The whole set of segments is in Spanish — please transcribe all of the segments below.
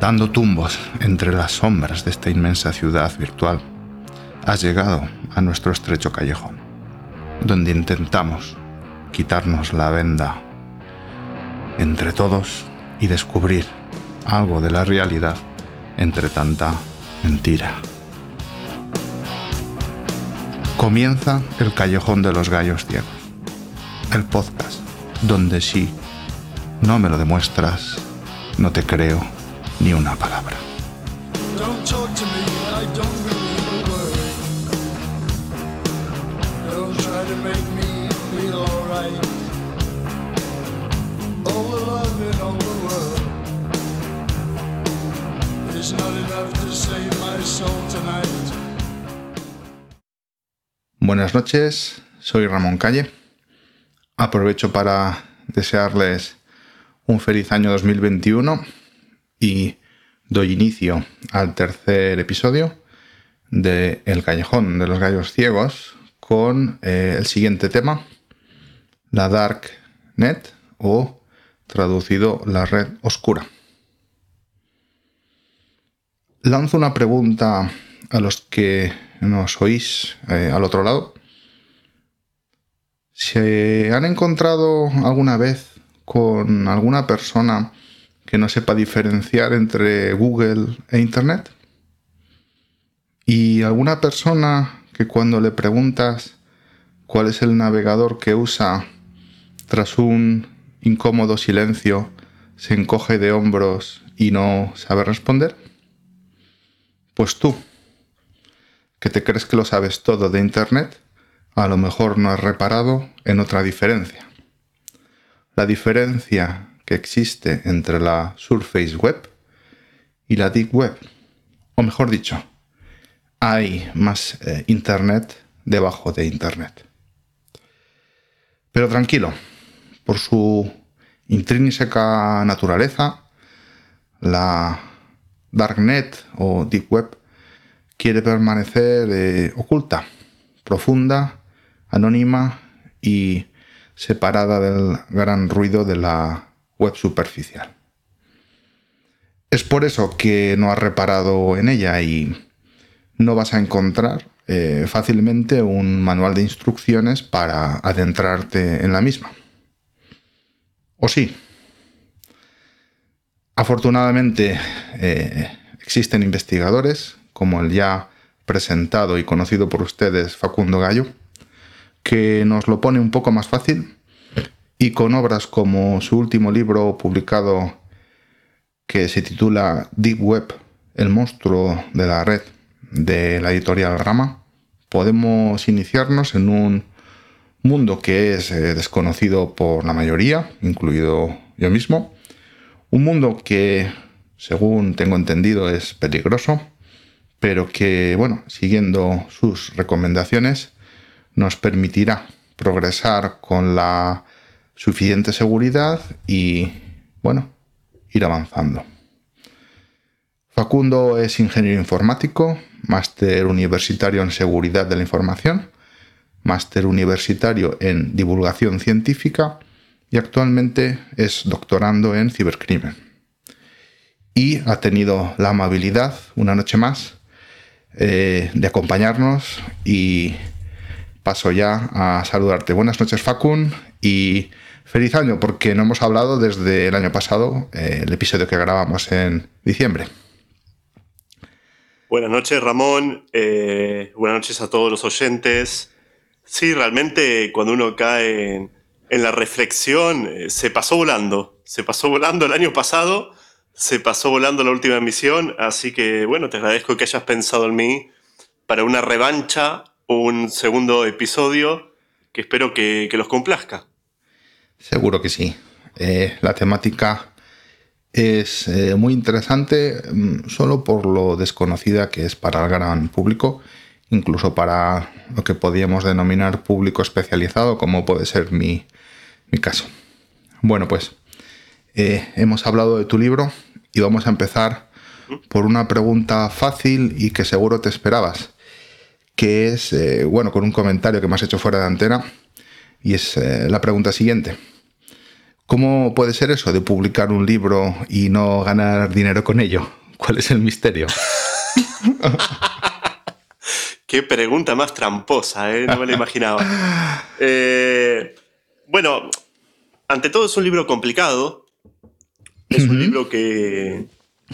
Dando tumbos entre las sombras de esta inmensa ciudad virtual, has llegado a nuestro estrecho callejón, donde intentamos quitarnos la venda entre todos y descubrir algo de la realidad entre tanta mentira. Comienza el Callejón de los Gallos Ciegos, el podcast donde si no me lo demuestras, no te creo ni una palabra. Buenas noches, soy Ramón Calle. Aprovecho para desearles un feliz año 2021 y doy inicio al tercer episodio de El Callejón de los Gallos Ciegos con eh, el siguiente tema, la Dark Net o traducido la red oscura. Lanzo una pregunta a los que nos oís eh, al otro lado. ¿Se han encontrado alguna vez con alguna persona que no sepa diferenciar entre Google e Internet? ¿Y alguna persona que cuando le preguntas cuál es el navegador que usa, tras un incómodo silencio, se encoge de hombros y no sabe responder? Pues tú, que te crees que lo sabes todo de Internet, a lo mejor no has reparado en otra diferencia. La diferencia que existe entre la Surface Web y la Deep Web. O mejor dicho, hay más eh, Internet debajo de Internet. Pero tranquilo, por su intrínseca naturaleza, la Darknet o Deep Web quiere permanecer eh, oculta, profunda, anónima y separada del gran ruido de la web superficial. Es por eso que no has reparado en ella y no vas a encontrar eh, fácilmente un manual de instrucciones para adentrarte en la misma. ¿O sí? Afortunadamente eh, existen investigadores como el ya presentado y conocido por ustedes Facundo Gallo, que nos lo pone un poco más fácil y con obras como su último libro publicado que se titula Deep Web, el monstruo de la red de la editorial Rama, podemos iniciarnos en un mundo que es eh, desconocido por la mayoría, incluido yo mismo, un mundo que, según tengo entendido, es peligroso, pero que, bueno, siguiendo sus recomendaciones, nos permitirá progresar con la suficiente seguridad y, bueno, ir avanzando. Facundo es ingeniero informático, máster universitario en seguridad de la información, máster universitario en divulgación científica y actualmente es doctorando en cibercrimen. Y ha tenido la amabilidad, una noche más, eh, de acompañarnos y paso ya a saludarte. Buenas noches, Facun, y feliz año, porque no hemos hablado desde el año pasado, eh, el episodio que grabamos en diciembre. Buenas noches, Ramón. Eh, buenas noches a todos los oyentes. Sí, realmente cuando uno cae en, la reflexión, se pasó volando. Se pasó volando el año pasado se pasó volando la última emisión, así que bueno, te agradezco que hayas pensado en mí para una revancha un segundo episodio que espero que, los complazca. Seguro que sí. Eh, la temática es eh, muy interesante mm, solo por lo desconocida que es para el gran público, incluso para lo que podríamos denominar público especializado, como puede ser mi, caso. Bueno, pues eh, hemos hablado de tu libro, y vamos a empezar por una pregunta fácil y que seguro te esperabas, que es, eh, bueno, con un comentario que me has hecho fuera de antena, y es eh, la pregunta siguiente. ¿Cómo puede ser eso de publicar un libro y no ganar dinero con ello? ¿Cuál es el misterio? Qué pregunta más tramposa, ¿eh? no me lo imaginaba. Eh, bueno, ante todo es un libro complicado. Es un libro que,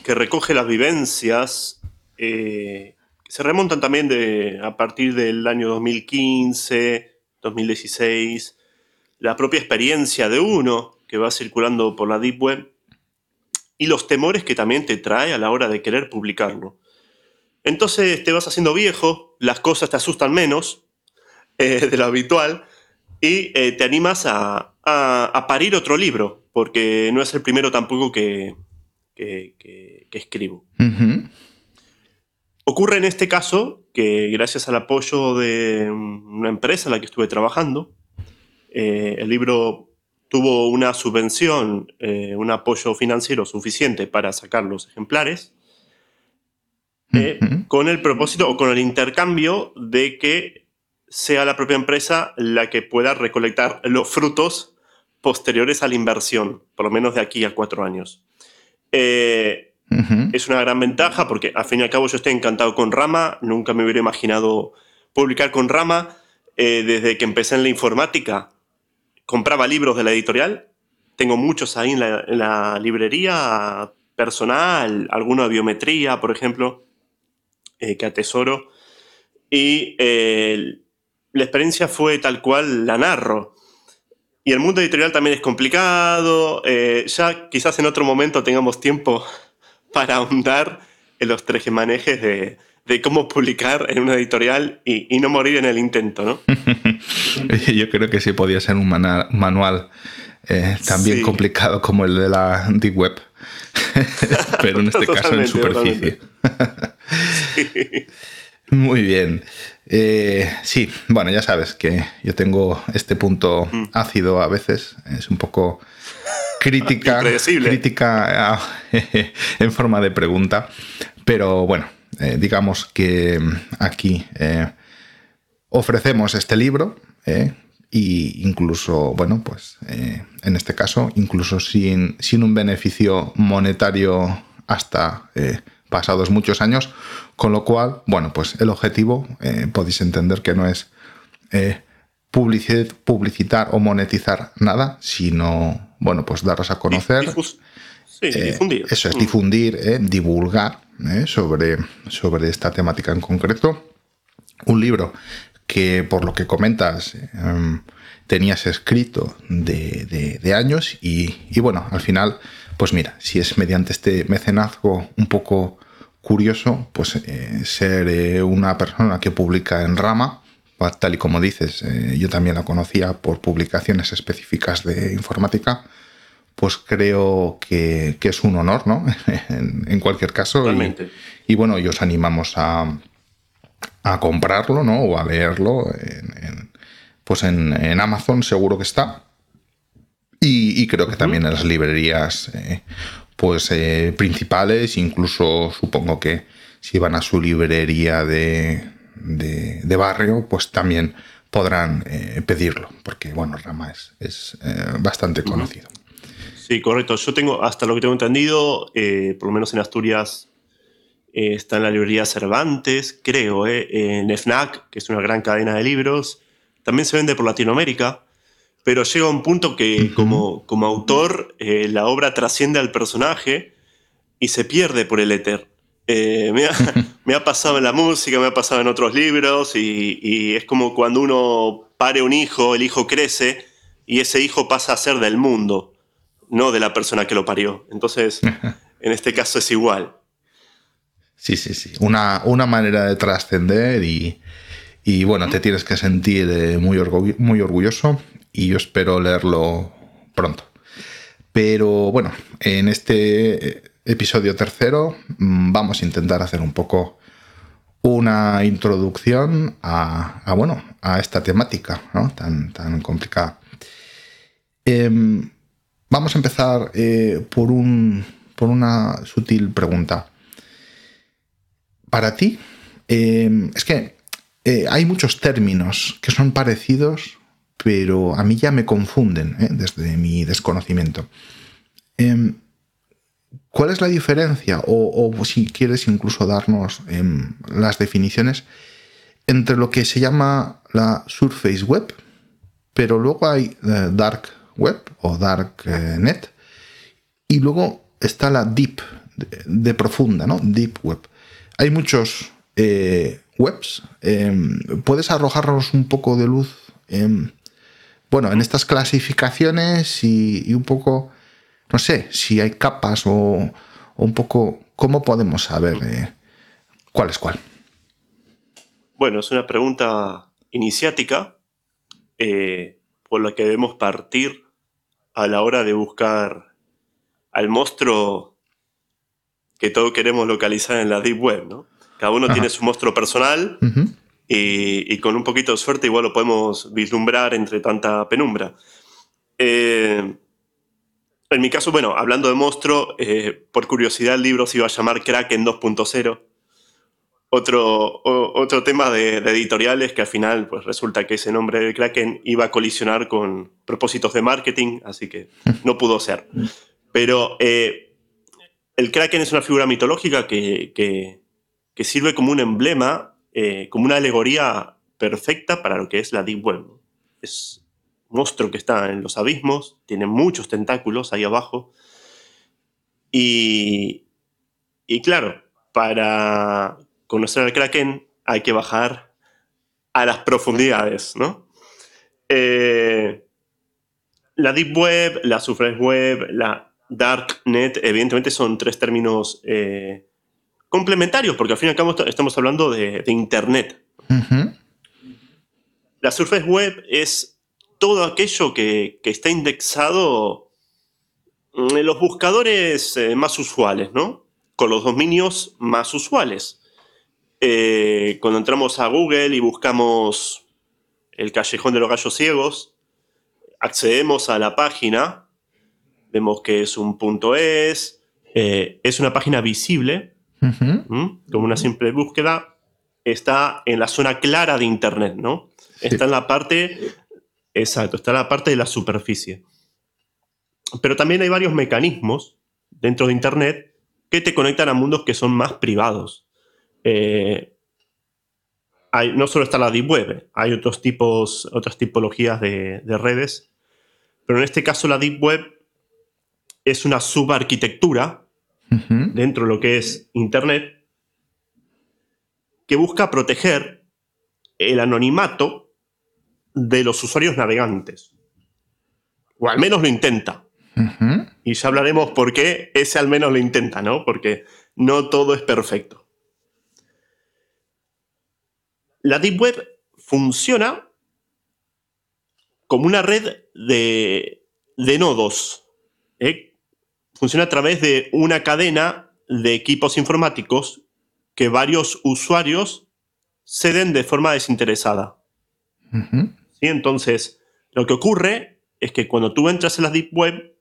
recoge las vivencias eh, que se remontan también de, a partir del año 2015, 2016, la propia experiencia de uno que va circulando por la Deep Web y los temores que también te trae a la hora de querer publicarlo. Entonces te vas haciendo viejo, las cosas te asustan menos eh, de lo habitual y eh, te animas a, parir otro libro, porque no es el primero tampoco que, escribo. Ocurre en este caso que gracias al apoyo de una empresa en la que estuve trabajando, eh, el libro tuvo una subvención, un apoyo financiero suficiente para sacar los ejemplares eh, con el propósito o con el intercambio de que sea la propia empresa la que pueda recolectar los frutos posteriores a la inversión, por lo menos de aquí a cuatro años. Eh, es una gran ventaja porque al fin y al cabo yo estoy encantado con Rama, nunca me hubiera imaginado publicar con Rama. Eh, desde que empecé en la informática, compraba libros de la editorial, tengo muchos ahí en la, en la librería personal, alguno de biometría, por ejemplo. Eh, que atesoro. Y eh, la experiencia fue tal cual la narro. Y el mundo editorial también es complicado. Eh, ya quizás en otro momento tengamos tiempo para ahondar en los trejemanejes de, de cómo publicar en una editorial y, no morir en el intento, ¿no? Yo creo que sí podía ser un manual también complicado como el de la Deep Web, pero en este caso en superficie. Muy bien. Eh, sí, bueno, ya sabes que yo tengo este punto mm. ácido a veces. Es un poco crítica, crítica ah, en forma de pregunta. Pero bueno, eh, digamos que aquí eh, ofrecemos este libro. y incluso, bueno, pues en este caso, incluso sin, sin un beneficio monetario hasta pasados muchos años, con lo cual, bueno, pues el objetivo eh, podéis entender que no es eh, publicitar o monetizar nada, sino, bueno, pues daros a conocer. Sí, eh, difundir. Eso es, mm. difundir, divulgar sobre, sobre esta temática en concreto. Un libro que, por lo que comentas, em, tenías escrito de, años y, y, bueno, al final, pues mira, si es mediante este mecenazgo un poco curioso pues eh, ser eh, una persona que publica en rama, tal y como dices, eh, yo también la conocía por publicaciones específicas de informática, pues creo que, es un honor, ¿no? en, cualquier caso. Y, bueno, y os animamos a, a comprarlo, ¿no? O a leerlo. pues en, Amazon seguro que está. Y, creo que también en las librerías pues eh, principales, incluso supongo que si van a su librería de, de, barrio, pues también podrán eh, pedirlo, porque bueno, Rama es, eh, bastante conocido. Sí, correcto. Yo tengo, hasta lo que tengo entendido, por lo menos en Asturias, está en la librería Cervantes, creo, en FNAC, que es una gran cadena de libros. También se vende por Latinoamérica pero llega un punto que como, como autor eh, la obra trasciende al personaje y se pierde por el éter. Eh, me, ha, pasado en la música, me ha pasado en otros libros y, es como cuando uno pare un hijo, el hijo crece y ese hijo pasa a ser del mundo, no de la persona que lo parió. Entonces, en este caso es igual. Sí, sí, sí. Una, una manera de trascender y, y, bueno, te tienes que sentir eh, muy, muy orgulloso y yo espero leerlo pronto. Pero bueno, en este episodio tercero mm, vamos a intentar hacer un poco una introducción a, bueno, a esta temática tan, tan complicada. Em, vamos a empezar eh, por, un, por una sutil pregunta. Para ti, em, es que eh, hay muchos términos que son parecidos pero a mí ya me confunden ¿eh? desde mi desconocimiento. Em, ¿Cuál es la diferencia? O, si quieres incluso darnos em, las definiciones entre lo que se llama la Surface Web, pero luego hay eh, Dark Web o Dark eh, Net, y luego está la Deep, de, profunda, ¿no? Deep Web. Hay muchos eh, webs. Em, ¿Puedes arrojarnos un poco de luz en, bueno, en estas clasificaciones y, un poco, no sé, si hay capas o, un poco, ¿cómo podemos saber cuál es cuál? Bueno, es una pregunta iniciática eh, por la que debemos partir a la hora de buscar al monstruo que todos queremos localizar en la Deep Web, ¿no? Cada uno tiene su monstruo personal y, con un poquito de suerte igual lo podemos vislumbrar entre tanta penumbra. Eh, en mi caso, bueno, hablando de monstruo, eh, por curiosidad el libro se iba a llamar Kraken 2.0 otro, otro tema de, editoriales que al final pues resulta que ese nombre de Kraken iba a colisionar con propósitos de marketing, así que no pudo ser. Pero eh, el Kraken es una figura mitológica que, sirve como un emblema, eh, como una alegoría perfecta para lo que es la Deep Web. Es monstruo que está en los abismos, tiene muchos tentáculos ahí abajo. Y, y claro, para conocer al Kraken hay que bajar a las profundidades, ¿no? Eh, la Deep Web, la Surface Web, la Dark Net, evidentemente son tres términos eh, complementarios, porque al fin y al cabo estamos hablando de, Internet. La Surface Web es todo aquello que, está indexado en los buscadores eh, más usuales, ¿no? Con los dominios más usuales. Eh, cuando entramos a Google y buscamos el callejón de los gallos ciegos, accedemos a la página, vemos que es un punto es, eh, es una página visible, como una simple búsqueda, está en la zona clara de Internet, ¿no? Está en la parte, exacto, está la parte de la superficie. Pero también hay varios mecanismos dentro de Internet que te conectan a mundos que son más privados. Eh, no solo está la Deep Web, hay otros tipos, otras tipologías de, redes, pero en este caso la Deep Web es una subarquitectura dentro de lo que es Internet que busca proteger el anonimato de los usuarios navegantes. O al menos lo intenta. Y ya hablaremos por qué ese al menos lo intenta, ¿no? Porque no todo es perfecto. La Deep Web funciona como una red de, nodos. ¿eh? Funciona a través de una cadena de equipos informáticos que varios usuarios ceden de forma desinteresada. Entonces, lo que ocurre es que cuando tú entras en la Deep Web,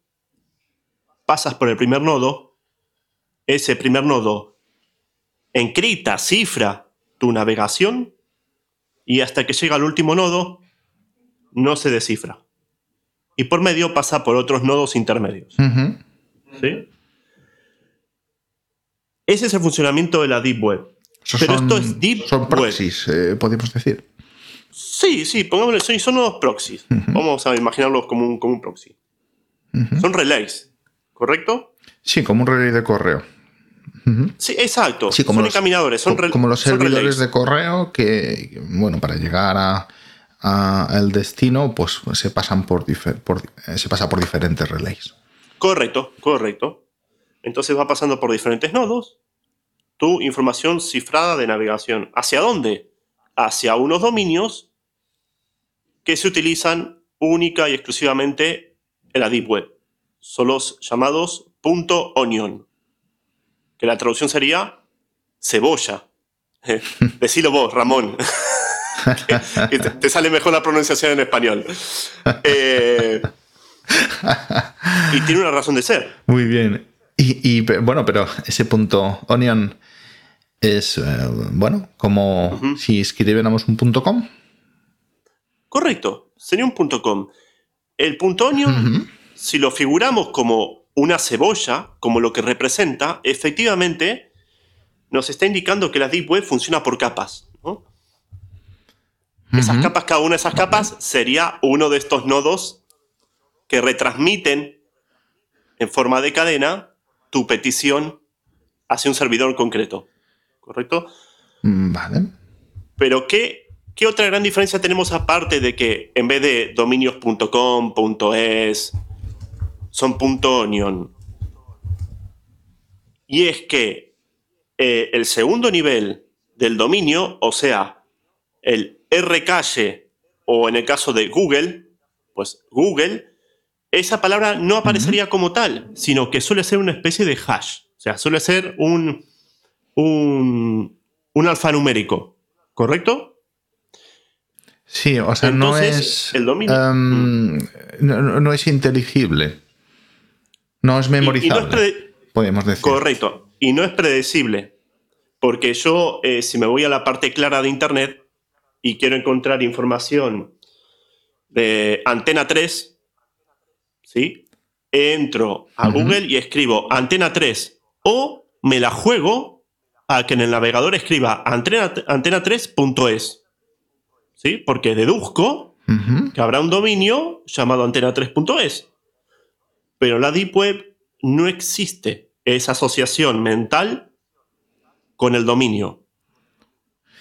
pasas por el primer nodo, ese primer nodo encripta, cifra tu navegación y hasta que llega al último nodo no se descifra. Y por medio pasa por otros nodos intermedios. ¿Sí? Ese es el funcionamiento de la Deep Web. Pero esto es Deep son proxies, eh, podemos decir. Sí, sí, pongámosle, son nodos proxies. Vamos a imaginarlos como un, como un proxy. Son relays, ¿correcto? Sí, como un relay de correo. Sí, exacto. como son los, encaminadores, son Como los servidores de correo que, bueno, para llegar a, el destino, pues se pasan por, eh, se pasa por diferentes relays. Correcto, correcto. Entonces va pasando por diferentes nodos tu información cifrada de navegación. ¿Hacia dónde? Hacia unos dominios que se utilizan única y exclusivamente en la Deep Web. Son los llamados .onion que la traducción sería cebolla. Decilo vos, Ramón. que, te, sale mejor la pronunciación en español. Eh, y tiene una razón de ser. Muy bien. Y, bueno, pero ese punto onion es, eh, bueno, como si escribiéramos un punto com. Correcto. sería un .com. El .onion, si lo figuramos como una cebolla, como lo que representa, efectivamente nos está indicando que la Deep Web funciona por capas. Esas capas, cada una de esas capas sería uno de estos nodos que retransmiten en forma de cadena tu petición hacia un servidor concreto. ¿Correcto? Mm, vale. Pero ¿qué, ¿qué otra gran diferencia tenemos aparte de que en vez de dominios.com, .es, son .onion? Y es que eh, el segundo nivel del dominio, o sea, el Rcache o en el caso de Google, pues Google, esa palabra no aparecería como tal, sino que suele ser una especie de hash. O sea, suele ser un, un, alfanumérico, ¿correcto? Sí, o sea, no es. El dominio. Em, no, es inteligible. No es memorizable. podemos decir. Correcto. Y no es predecible. Porque yo, eh, si me voy a la parte clara de Internet, y quiero encontrar información de Antena 3, ¿sí? Entro a Google y escribo Antena 3 o me la juego a que en el navegador escriba antena3.es. ¿Sí? Porque deduzco que habrá un dominio llamado antena3.es. Pero la Deep Web no existe esa asociación mental con el dominio.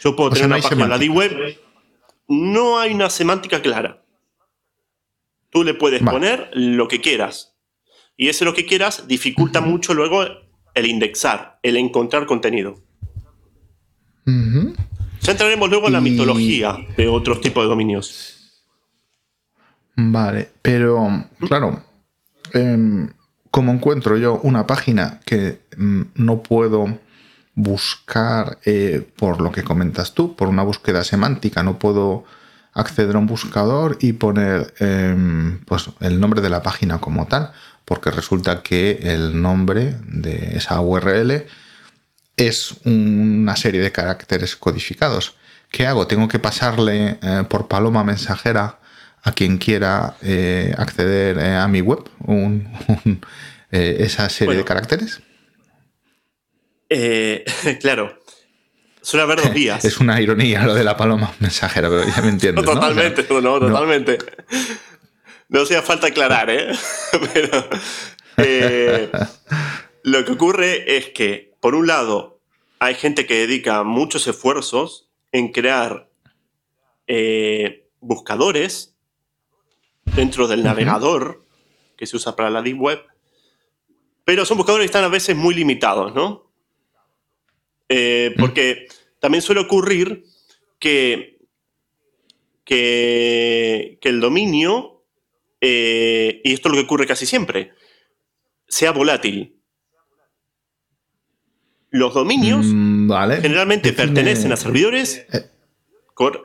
Yo puedo tener una página en la D-Web. No hay una semántica clara. Tú le puedes poner lo que quieras. Y ese lo que quieras dificulta mucho luego el indexar, el encontrar contenido. Ya entraremos luego en la mitología de otros tipos de dominios. Vale, pero claro, em, como encuentro yo una página que mm, no puedo buscar eh, por lo que comentas tú, por una búsqueda semántica. No puedo acceder a un buscador y poner em, pues, el nombre de la página como tal, porque resulta que el nombre de esa URL es una serie de caracteres codificados. ¿Qué hago? ¿Tengo que pasarle eh, por paloma mensajera a quien quiera eh, acceder a mi web esa serie de caracteres? Eh, claro, suele haber dos días. Es una ironía lo de la paloma mensajera, pero ya me entiendes. No, totalmente, no, totalmente. No hacía falta aclarar, ¿eh? pero eh, lo que ocurre es que, por un lado, hay gente que dedica muchos esfuerzos en crear eh, buscadores dentro del navegador que se usa para la Deep Web, pero son buscadores que están a veces muy limitados, ¿no? Eh, porque también suele ocurrir que, que, el dominio, eh, y esto es lo que ocurre casi siempre, sea volátil. Los dominios mm, generalmente pertenecen a servidores. Eh.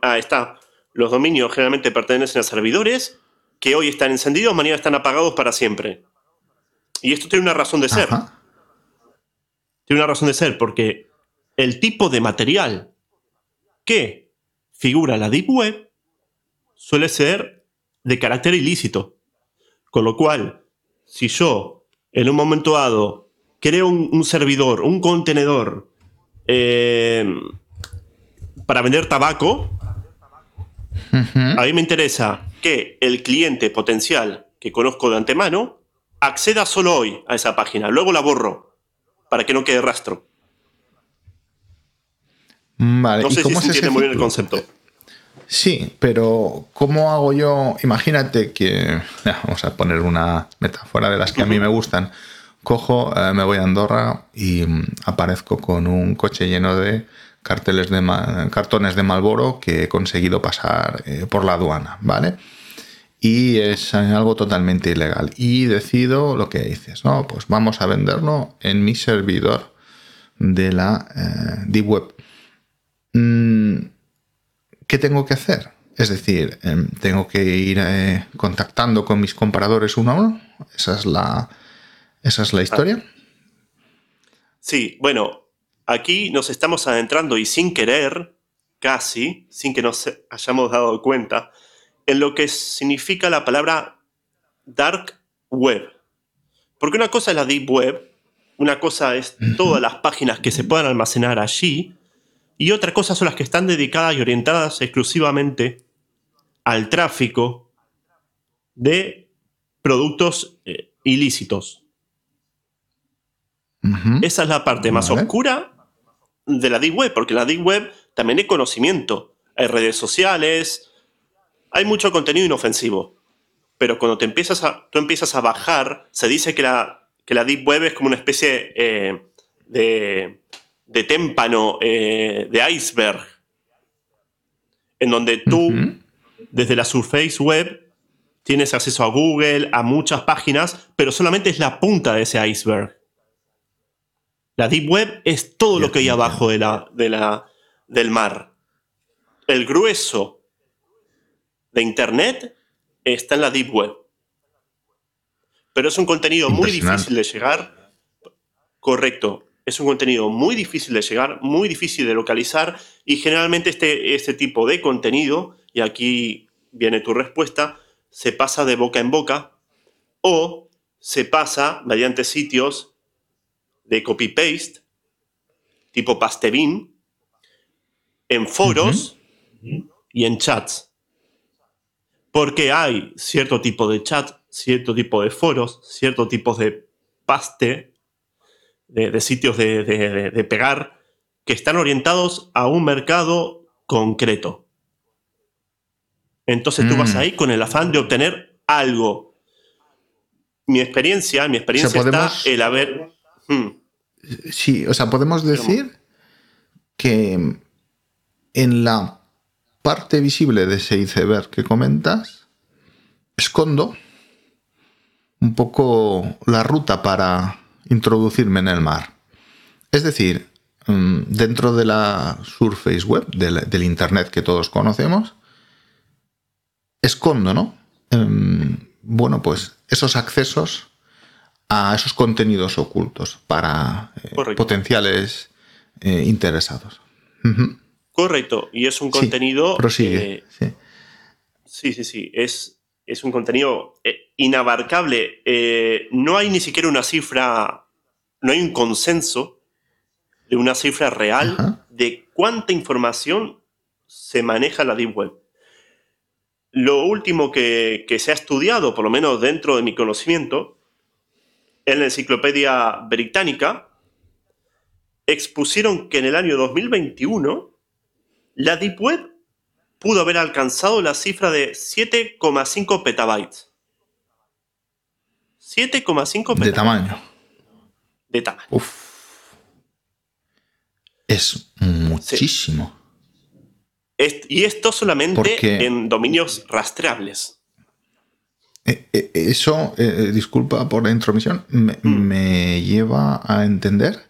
Ahí está. Los dominios generalmente pertenecen a servidores que hoy están encendidos, mañana están apagados para siempre. Y esto tiene una razón de ser. Tiene una razón de ser porque el tipo de material que figura la Deep Web suele ser de carácter ilícito. Con lo cual, si yo en un momento dado creo un, servidor, un contenedor eh, para vender tabaco, a mí me interesa que el cliente potencial que conozco de antemano acceda solo hoy a esa página. Luego la borro para que no quede rastro. Vale. No sé si se entiende muy bien el concepto. Sí, pero ¿cómo hago yo? Imagínate que, vamos a poner una metáfora de las que a mí me gustan. Cojo, eh, me voy a Andorra y mm, aparezco con un coche lleno de carteles de cartones de Malboro que he conseguido pasar eh, por la aduana, ¿vale? Y es algo totalmente ilegal. Y decido lo que dices, ¿no? Pues vamos a venderlo en mi servidor de la eh, Deep Web. Mm, ¿qué tengo que hacer? Es decir, em, tengo que ir eh, contactando con mis comparadores uno a uno. Esa es la, esa es la historia. Sí, bueno, aquí nos estamos adentrando y sin querer, casi, sin que nos hayamos dado cuenta, en lo que significa la palabra dark web. Porque una cosa es la deep web, una cosa es todas las páginas que se puedan almacenar allí, y otra cosa son las que están dedicadas y orientadas exclusivamente al tráfico de productos eh, ilícitos. Esa es la parte más oscura de la Deep Web, porque la Deep Web también hay conocimiento. Hay redes sociales, hay mucho contenido inofensivo. Pero cuando te empiezas a, tú empiezas a bajar, se dice que la, que la Deep Web es como una especie eh, de, de, témpano, eh, de iceberg, en donde tú, desde la Surface Web, tienes acceso a Google, a muchas páginas, pero solamente es la punta de ese iceberg. La Deep Web es todo lo que hay abajo de la, de la, del mar. El grueso de Internet está en la Deep Web. Pero es un contenido muy difícil de llegar. Correcto. Es un contenido muy difícil de llegar, muy difícil de localizar y generalmente este, este tipo de contenido, y aquí viene tu respuesta, se pasa de boca en boca o se pasa mediante sitios de copy-paste, tipo Pastebin, en foros y en chats. Porque hay cierto tipo de chat, cierto tipo de foros, cierto tipo de paste, de, sitios de, pegar, que están orientados a un mercado concreto. Entonces tú vas mm. ahí con el afán de obtener algo. Mi experiencia, mi experiencia está el haber Hmm. Sí, o sea, podemos decir que en la parte visible de ese iceberg que comentas, escondo un poco la ruta para introducirme en el mar. Es decir, mm, dentro de la Surface Web, del, Internet que todos conocemos, escondo, ¿no? Em, bueno, pues esos accesos a esos contenidos ocultos para eh, potenciales eh, interesados. Correcto, y es un contenido... prosigue, sí. sí. sí, sí, es, es un contenido eh, inabarcable. no hay ni siquiera una cifra, no hay un consenso de una cifra real de cuánta información se maneja en la Deep Web. Lo último que, que se ha estudiado, por lo menos dentro de mi conocimiento, en la Enciclopedia Británica expusieron que en el año 2021 la Deep Web pudo haber alcanzado la cifra de 7,5 petabytes. 7,5 petabytes. De tamaño. De tamaño. Uf. Es muchísimo. y esto solamente en dominios rastreables. Eh, eh, eso, eh, disculpa por la intromisión, mm. me, lleva a entender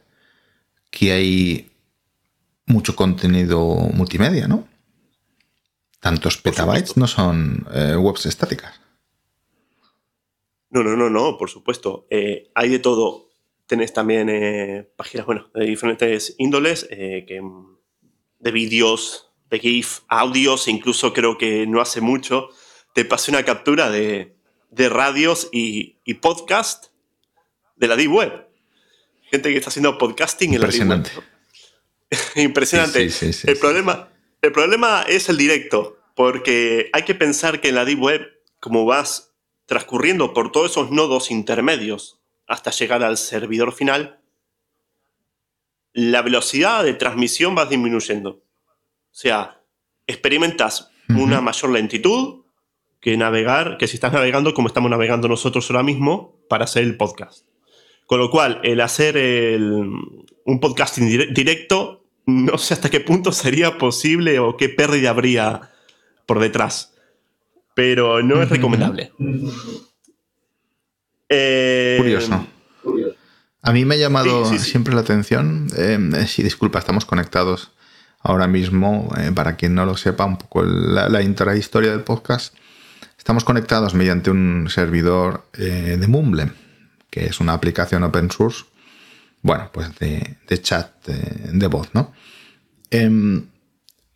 que hay mucho contenido multimedia, ¿no? Tantos petabytes no son webs estáticas. No, no, no, no, por supuesto. hay de todo. Tenés también páginas, bueno, de diferentes índoles, que, de vídeos, de GIF, audios, e incluso creo que no hace mucho te pasé una captura de, de radios y, y podcast de la Deep Web. Gente que está haciendo podcasting en la Deep Web. Impresionante. el, problema, el problema es el directo, porque hay que pensar que en la Deep Web, como vas transcurriendo por todos esos nodos intermedios hasta llegar al servidor final, la velocidad de transmisión va disminuyendo. O sea, experimentas una mayor lentitud, que navegar, que si estás navegando como estamos navegando nosotros ahora mismo para hacer el podcast. Con lo cual, el hacer un podcasting directo, no sé hasta qué punto sería posible o qué pérdida habría por detrás. Pero no es recomendable. Eh, Curioso. A mí me ha llamado siempre la atención. Eh, si disculpa, estamos conectados ahora mismo. Eh, para quien no lo sepa, un poco la, la intrahistoria del podcast Estamos conectados mediante un servidor eh, de Mumble, que es una aplicación open source, bueno, pues de, chat de, voz, ¿no? Em,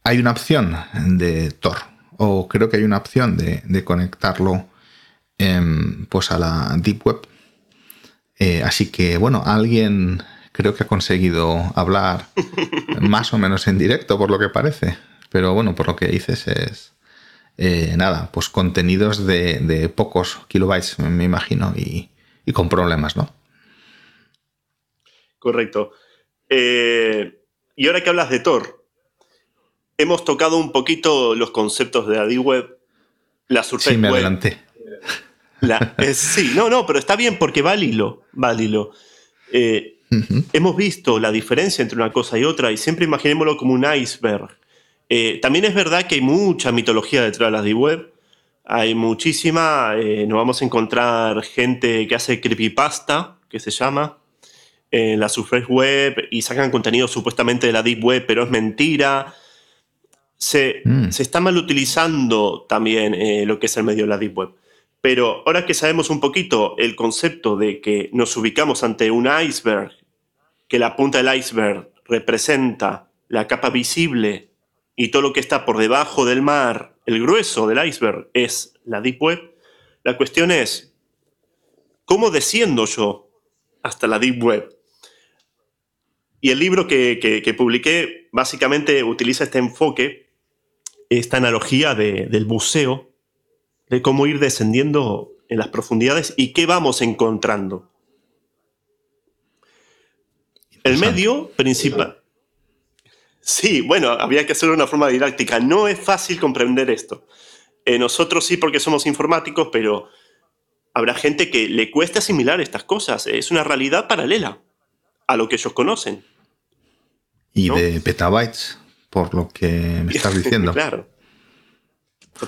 hay una opción de Tor o creo que hay una opción de, conectarlo em, pues a la Deep Web. Eh, así que bueno, alguien creo que ha conseguido hablar más o menos en directo por lo que parece. Pero bueno, por lo que dices es eh, nada, pues contenidos de, pocos kilobytes, me imagino, y, con problemas, ¿no? Correcto. Eh, y ahora que hablas de Tor, hemos tocado un poquito los conceptos de la D-Web, la Surface sí, me Adelanté. sí, no, no, pero está bien porque va al hilo, va hilo. Eh, hemos visto la diferencia entre una cosa y otra y siempre imaginémoslo como un iceberg. Eh, también es verdad que hay mucha mitología detrás de la D-Web. Hay muchísima. Eh, nos vamos a encontrar gente que hace creepypasta, que se llama, en la Surface Web y sacan contenido supuestamente de la Deep Web, pero es mentira. Se, mm. está mal utilizando también eh, lo que es el medio de la Deep Web. Pero ahora que sabemos un poquito el concepto de que nos ubicamos ante un iceberg, que la punta del iceberg representa la capa visible y todo lo que está por debajo del mar, el grueso del iceberg, es la Deep Web, la cuestión es, ¿cómo desciendo yo hasta la Deep Web? Y el libro que, publiqué básicamente utiliza este enfoque, esta analogía del buceo, de cómo ir descendiendo en las profundidades y qué vamos encontrando. El medio principal, Sí, bueno, había que hacerlo de una forma didáctica. No es fácil comprender esto. Eh, nosotros sí porque somos informáticos, pero habrá gente que le cuesta asimilar estas cosas. Es una realidad paralela a lo que ellos conocen. Y de petabytes, por lo que me estás diciendo. claro.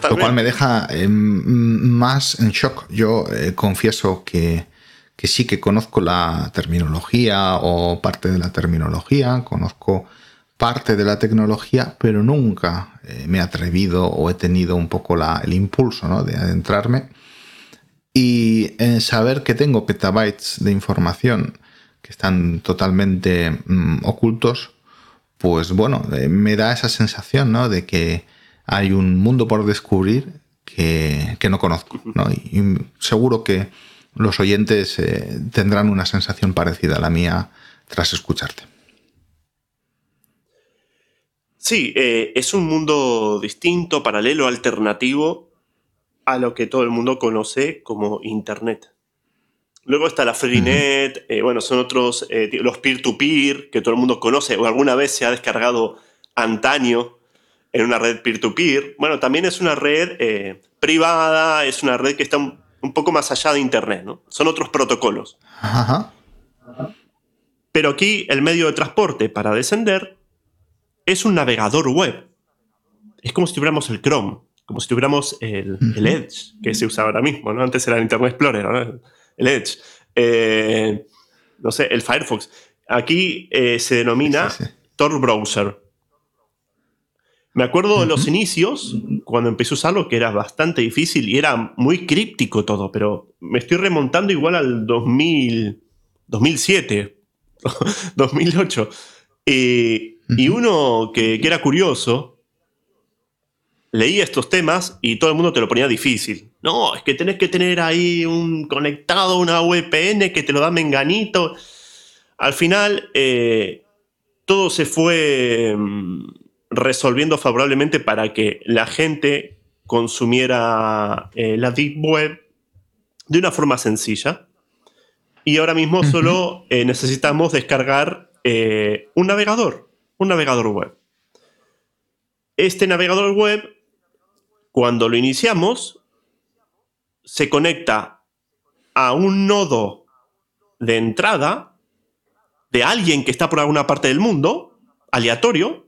Lo cual me deja eh, más en shock. Yo eh, confieso que, que sí que conozco la terminología o parte de la terminología, conozco parte de la tecnología, pero nunca eh, me he atrevido o he tenido un poco el impulso de adentrarme. Y en saber que tengo petabytes de información que están totalmente mm, ocultos, pues bueno, eh, me da esa sensación de que hay un mundo por descubrir que, no conozco. Y, seguro que los oyentes eh, tendrán una sensación parecida a la mía tras escucharte. Sí, eh, es un mundo distinto, paralelo, alternativo a lo que todo el mundo conoce como Internet. Luego está la Freenet, eh, bueno, son otros, eh, los peer-to-peer, que todo el mundo conoce o alguna vez se ha descargado antaño en una red peer-to-peer. Bueno, también es una red privada, es una red que está un, poco más allá de Internet, ¿no? Son otros protocolos. Pero aquí el medio de transporte para descender es un navegador web. Es como si tuviéramos el Chrome, como si tuviéramos el, Edge, que se usa ahora mismo, ¿no? Antes era el Internet Explorer, El Edge. Eh, no sé, el Firefox. Aquí eh, se denomina Tor Browser. Me acuerdo de los inicios, cuando empecé a usarlo, que era bastante difícil y era muy críptico todo, pero me estoy remontando igual al 2000, 2007, 2008. Y y uno que, era curioso, leía estos temas y todo el mundo te lo ponía difícil. No, es que tenés que tener ahí un conectado, una VPN que te lo da menganito. Al final, eh, todo se fue mm, resolviendo favorablemente para que la gente consumiera eh, la Deep Web de una forma sencilla. Y ahora mismo solo eh, necesitamos descargar un navegador un navegador web. Este navegador web, cuando lo iniciamos, se conecta a un nodo de entrada de alguien que está por alguna parte del mundo, aleatorio,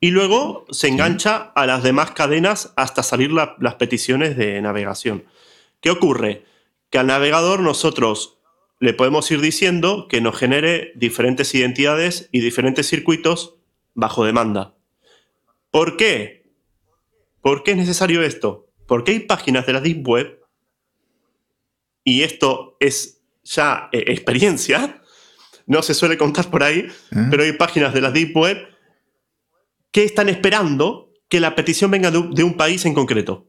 y luego se engancha a las demás cadenas hasta salir las peticiones de navegación. ¿Qué ocurre? Que al navegador nosotros le podemos ir diciendo que nos genere diferentes identidades y diferentes circuitos bajo demanda. ¿Por qué? ¿Por qué es necesario esto? Porque hay páginas de la Deep Web, y esto es ya eh, experiencia, no se suele contar por ahí, ¿Eh? pero hay páginas de la Deep Web que están esperando que la petición venga de un país en concreto.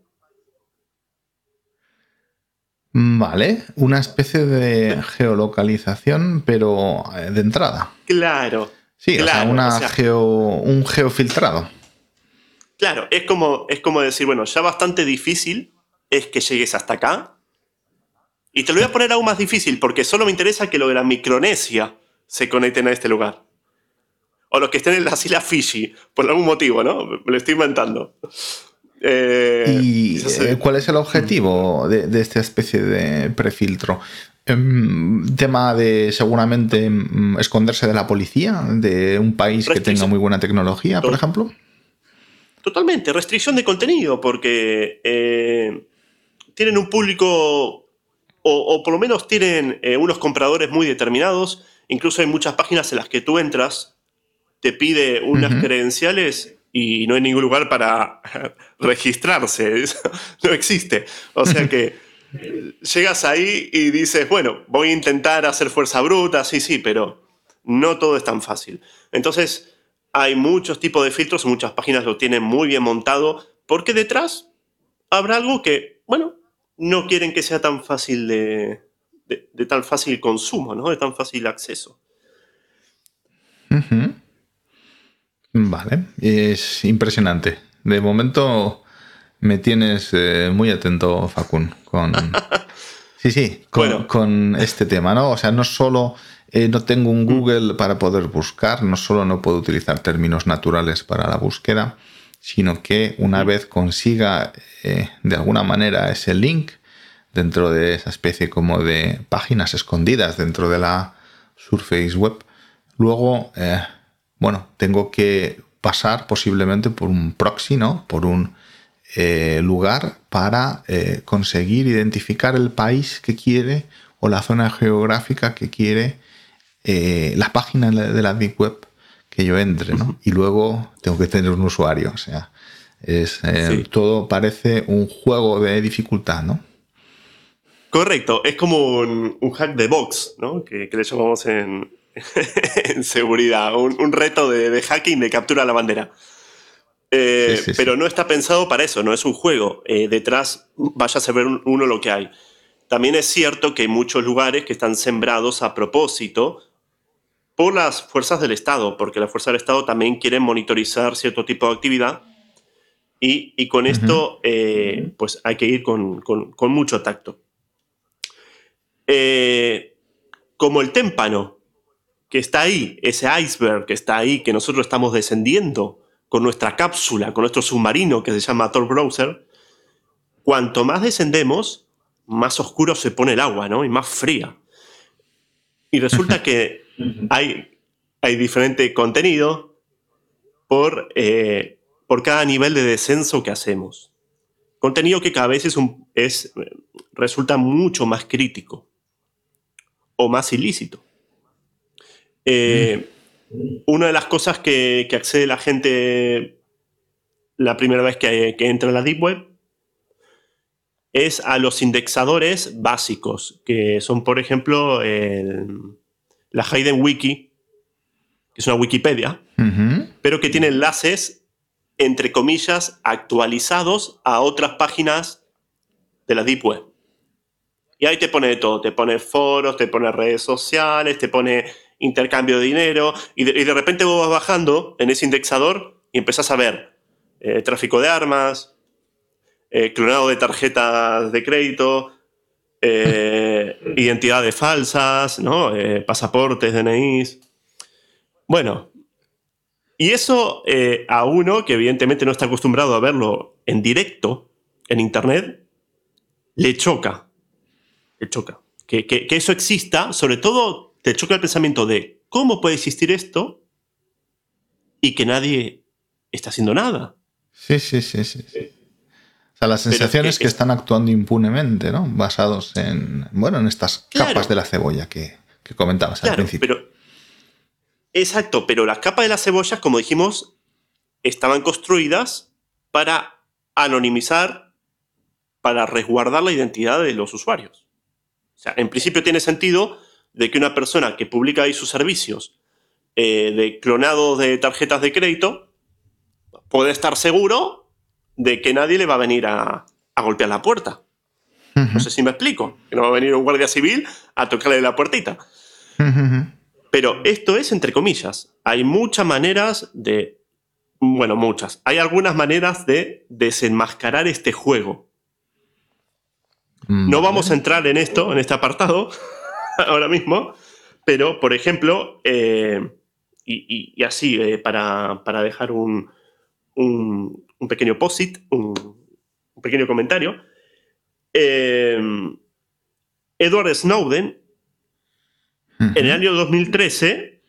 Vale, una especie de geolocalización, pero eh, de entrada. Claro. Sí, o sea, una un geofiltrado. Claro, es como, es como decir, bueno, ya bastante difícil es que llegues hasta acá. Y te lo voy a poner aún más difícil, porque solo me interesa que lo de la Micronesia se conecten a este lugar. O los que estén en las Islas Fiji, por algún motivo, ¿no? Me lo estoy inventando. Eh, ¿Y eh, cuál es el objetivo de, esta especie de prefiltro? Em, tema de seguramente mm, esconderse de la policía, de un país que tenga muy buena tecnología, por ejemplo. Totalmente, restricción de contenido, porque eh, tienen un público, o, por lo menos tienen unos compradores muy determinados. Incluso hay muchas páginas en las que tú entras, te pide unas credenciales y no hay ningún lugar para registrarse. no existe. O sea que llegas ahí y dices, bueno, voy a intentar hacer fuerza bruta, sí, sí, pero no todo es tan fácil. Entonces, hay muchos tipos de filtros, muchas páginas lo tienen muy bien montado, porque detrás habrá algo que, bueno, no quieren que sea tan fácil de, de, tan fácil consumo, ¿no? De tan fácil acceso. Vale, es impresionante. De momento me tienes eh, muy atento, Facun, con... Sí, sí, con, este tema, ¿no? O sea, no solo eh, no tengo un Google para poder buscar, no solo no puedo utilizar términos naturales para la búsqueda, sino que una vez consiga eh, de alguna manera ese link dentro de esa especie como de páginas escondidas dentro de la Surface Web, luego bueno, tengo que pasar posiblemente por un proxy, ¿no? Por un eh, lugar para eh, conseguir identificar el país que quiere o la zona geográfica que quiere eh, la página de la Deep Web que yo entre, ¿no? Y luego tengo que tener un usuario, o sea, es, todo parece un juego de dificultad, ¿no? Correcto, es como un, hack de box, ¿no? que le llamamos en, en seguridad, un, reto de, hacking de captura a la bandera. Eh, pero no está pensado para eso, no es un juego. Eh, detrás vaya a saber uno lo que hay. También es cierto que hay muchos lugares que están sembrados a propósito por las fuerzas del Estado, porque las fuerzas del Estado también quieren monitorizar cierto tipo de actividad y, con esto eh, pues hay que ir con, con mucho tacto. como el témpano, que está ahí, ese iceberg que está ahí, que nosotros estamos descendiendo con nuestra cápsula, con nuestro submarino que se llama Tor Browser, cuanto más descendemos, más oscuro se pone el agua, ¿no? Y más fría. Y resulta que hay, hay diferente contenido por, eh, por cada nivel de descenso que hacemos. Contenido que cada vez es, es resulta mucho más crítico o más ilícito. Eh, una de las cosas que, accede la gente la primera vez que, entra en la Deep Web es a los indexadores básicos, que son, por ejemplo, la Hayden Wiki, que es una Wikipedia, pero que tiene enlaces, entre comillas, actualizados a otras páginas de la Deep Web. Y ahí te pone de todo, te pone foros, te pone redes sociales, te pone intercambio de dinero, y de, repente vos vas bajando en ese indexador y empezás a ver eh, tráfico de armas, eh, clonado de tarjetas de crédito, eh, identidades falsas, ¿no? pasaportes, DNIs. Bueno, y eso a uno que evidentemente no está acostumbrado a verlo en directo, en Internet, le choca. Le choca. que eso exista, sobre todo te choca el pensamiento de cómo puede existir esto y que nadie está haciendo nada. Sí, sí, sí, sí. O sea, la sensación es que están actuando impunemente, ¿no? Basados en, bueno, en estas capas de la cebolla que, comentabas al principio. Pero, exacto, pero las capas de la cebolla, como dijimos, estaban construidas para anonimizar, para resguardar la identidad de los usuarios. O sea, en principio tiene sentido de que una persona que publica ahí sus servicios eh, de clonado de tarjetas de crédito puede estar seguro de que nadie le va a venir a, a golpear la puerta. No sé si me explico. Que no va a venir un guardia civil a tocarle la puertita. Pero esto es entre comillas. Hay muchas maneras de... Bueno, muchas. Hay algunas maneras de desenmascarar este juego. No vamos a entrar en esto, en este apartado, ahora mismo, pero, por ejemplo, eh, y, así, eh, para, dejar un, un, pequeño post-it, un, pequeño comentario, eh, Edward Snowden, en el año 2013,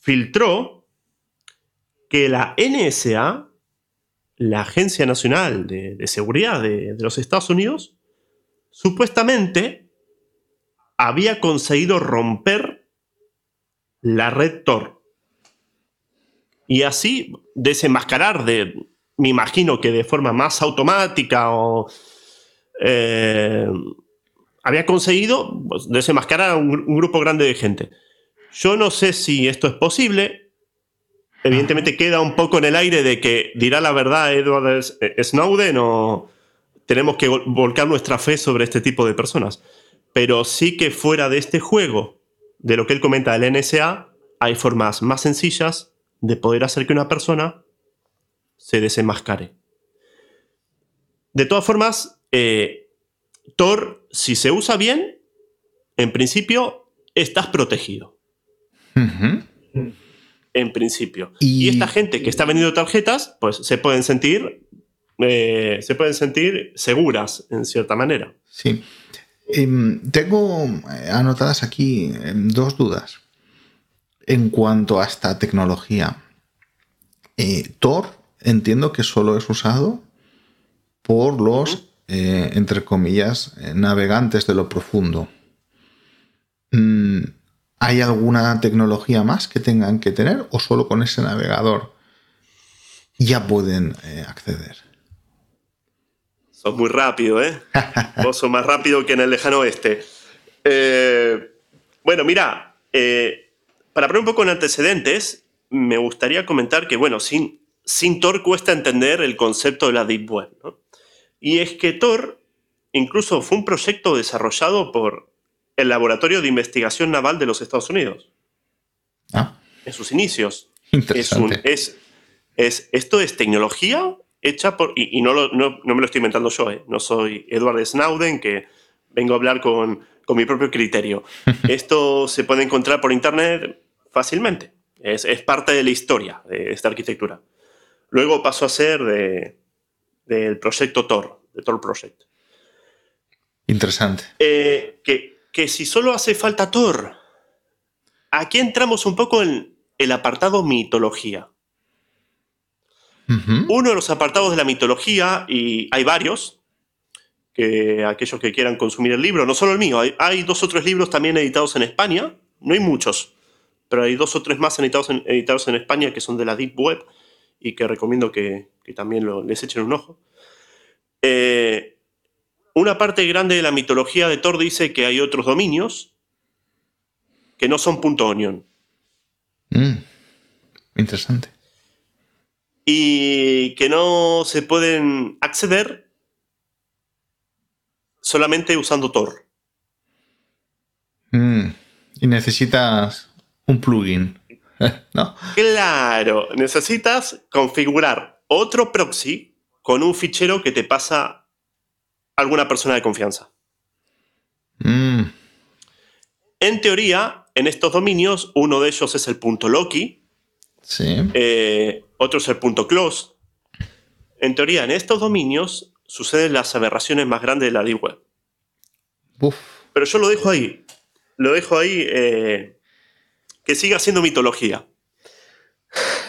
filtró que la NSA, la Agencia Nacional de, Seguridad de, los Estados Unidos, supuestamente había conseguido romper la red Tor. Y así desenmascarar de, me imagino que de forma más automática o... Eh, había conseguido pues, desenmascarar a un, grupo grande de gente. Yo no sé si esto es posible. Evidentemente queda un poco en el aire de que dirá la verdad Edward Snowden o tenemos que volcar nuestra fe sobre este tipo de personas. Pero sí que fuera de este juego, de lo que él comenta del NSA, hay formas más sencillas de poder hacer que una persona se desenmascare. De todas formas, eh, Tor, si se usa bien, en principio estás protegido. En principio. y... esta gente que está vendiendo tarjetas, pues se pueden sentir eh, se pueden sentir seguras en cierta manera. Sí. Em, tengo anotadas aquí em, dos dudas en cuanto a esta tecnología. Eh, Tor entiendo que solo es usado por los, entre comillas, navegantes de lo profundo. Mm, ¿Hay alguna tecnología más que tengan que tener o solo con ese navegador ya pueden acceder? Sos muy rápido, ¿eh? Vos sos más rápido que en el lejano oeste. Eh, bueno, mira, eh, para poner un poco en antecedentes, me gustaría comentar que, bueno, sin, sin Tor cuesta entender el concepto de la Deep Web. ¿no? Y es que Tor incluso fue un proyecto desarrollado por el Laboratorio de Investigación Naval de los Estados Unidos. Ah. En sus inicios. Interesante. Es, es, esto es tecnología hecha por, y, no, no, me lo estoy inventando yo, ¿eh? no soy Edward Snowden, que vengo a hablar con, con mi propio criterio. Esto se puede encontrar por internet fácilmente, es, es, parte de la historia de esta arquitectura. Luego pasó a ser de, del proyecto Tor, de Tor Project. Interesante. Eh, que, que si solo hace falta Tor, aquí entramos un poco en el apartado mitología. Uno de los apartados de la mitología, y hay varios, que aquellos que quieran consumir el libro, no solo el mío, hay, dos o tres libros también editados en España, no hay muchos, pero hay dos o tres más editados en, editados en España que son de la Deep Web y que recomiendo que, también les echen un ojo. Eh, una parte grande de la mitología de Thor dice que hay otros dominios que no son punto .onion. Mm, interesante y que no se pueden acceder solamente usando Tor. Mm, y necesitas un plugin, ¿no? Claro, necesitas configurar otro proxy con un fichero que te pasa alguna persona de confianza. Mm. En teoría, en estos dominios, uno de ellos es el punto .loki. Sí. Eh, otro es el punto close. En teoría, en estos dominios suceden las aberraciones más grandes de la Deep Web. Pero yo lo dejo ahí. Lo dejo ahí eh, que siga siendo mitología.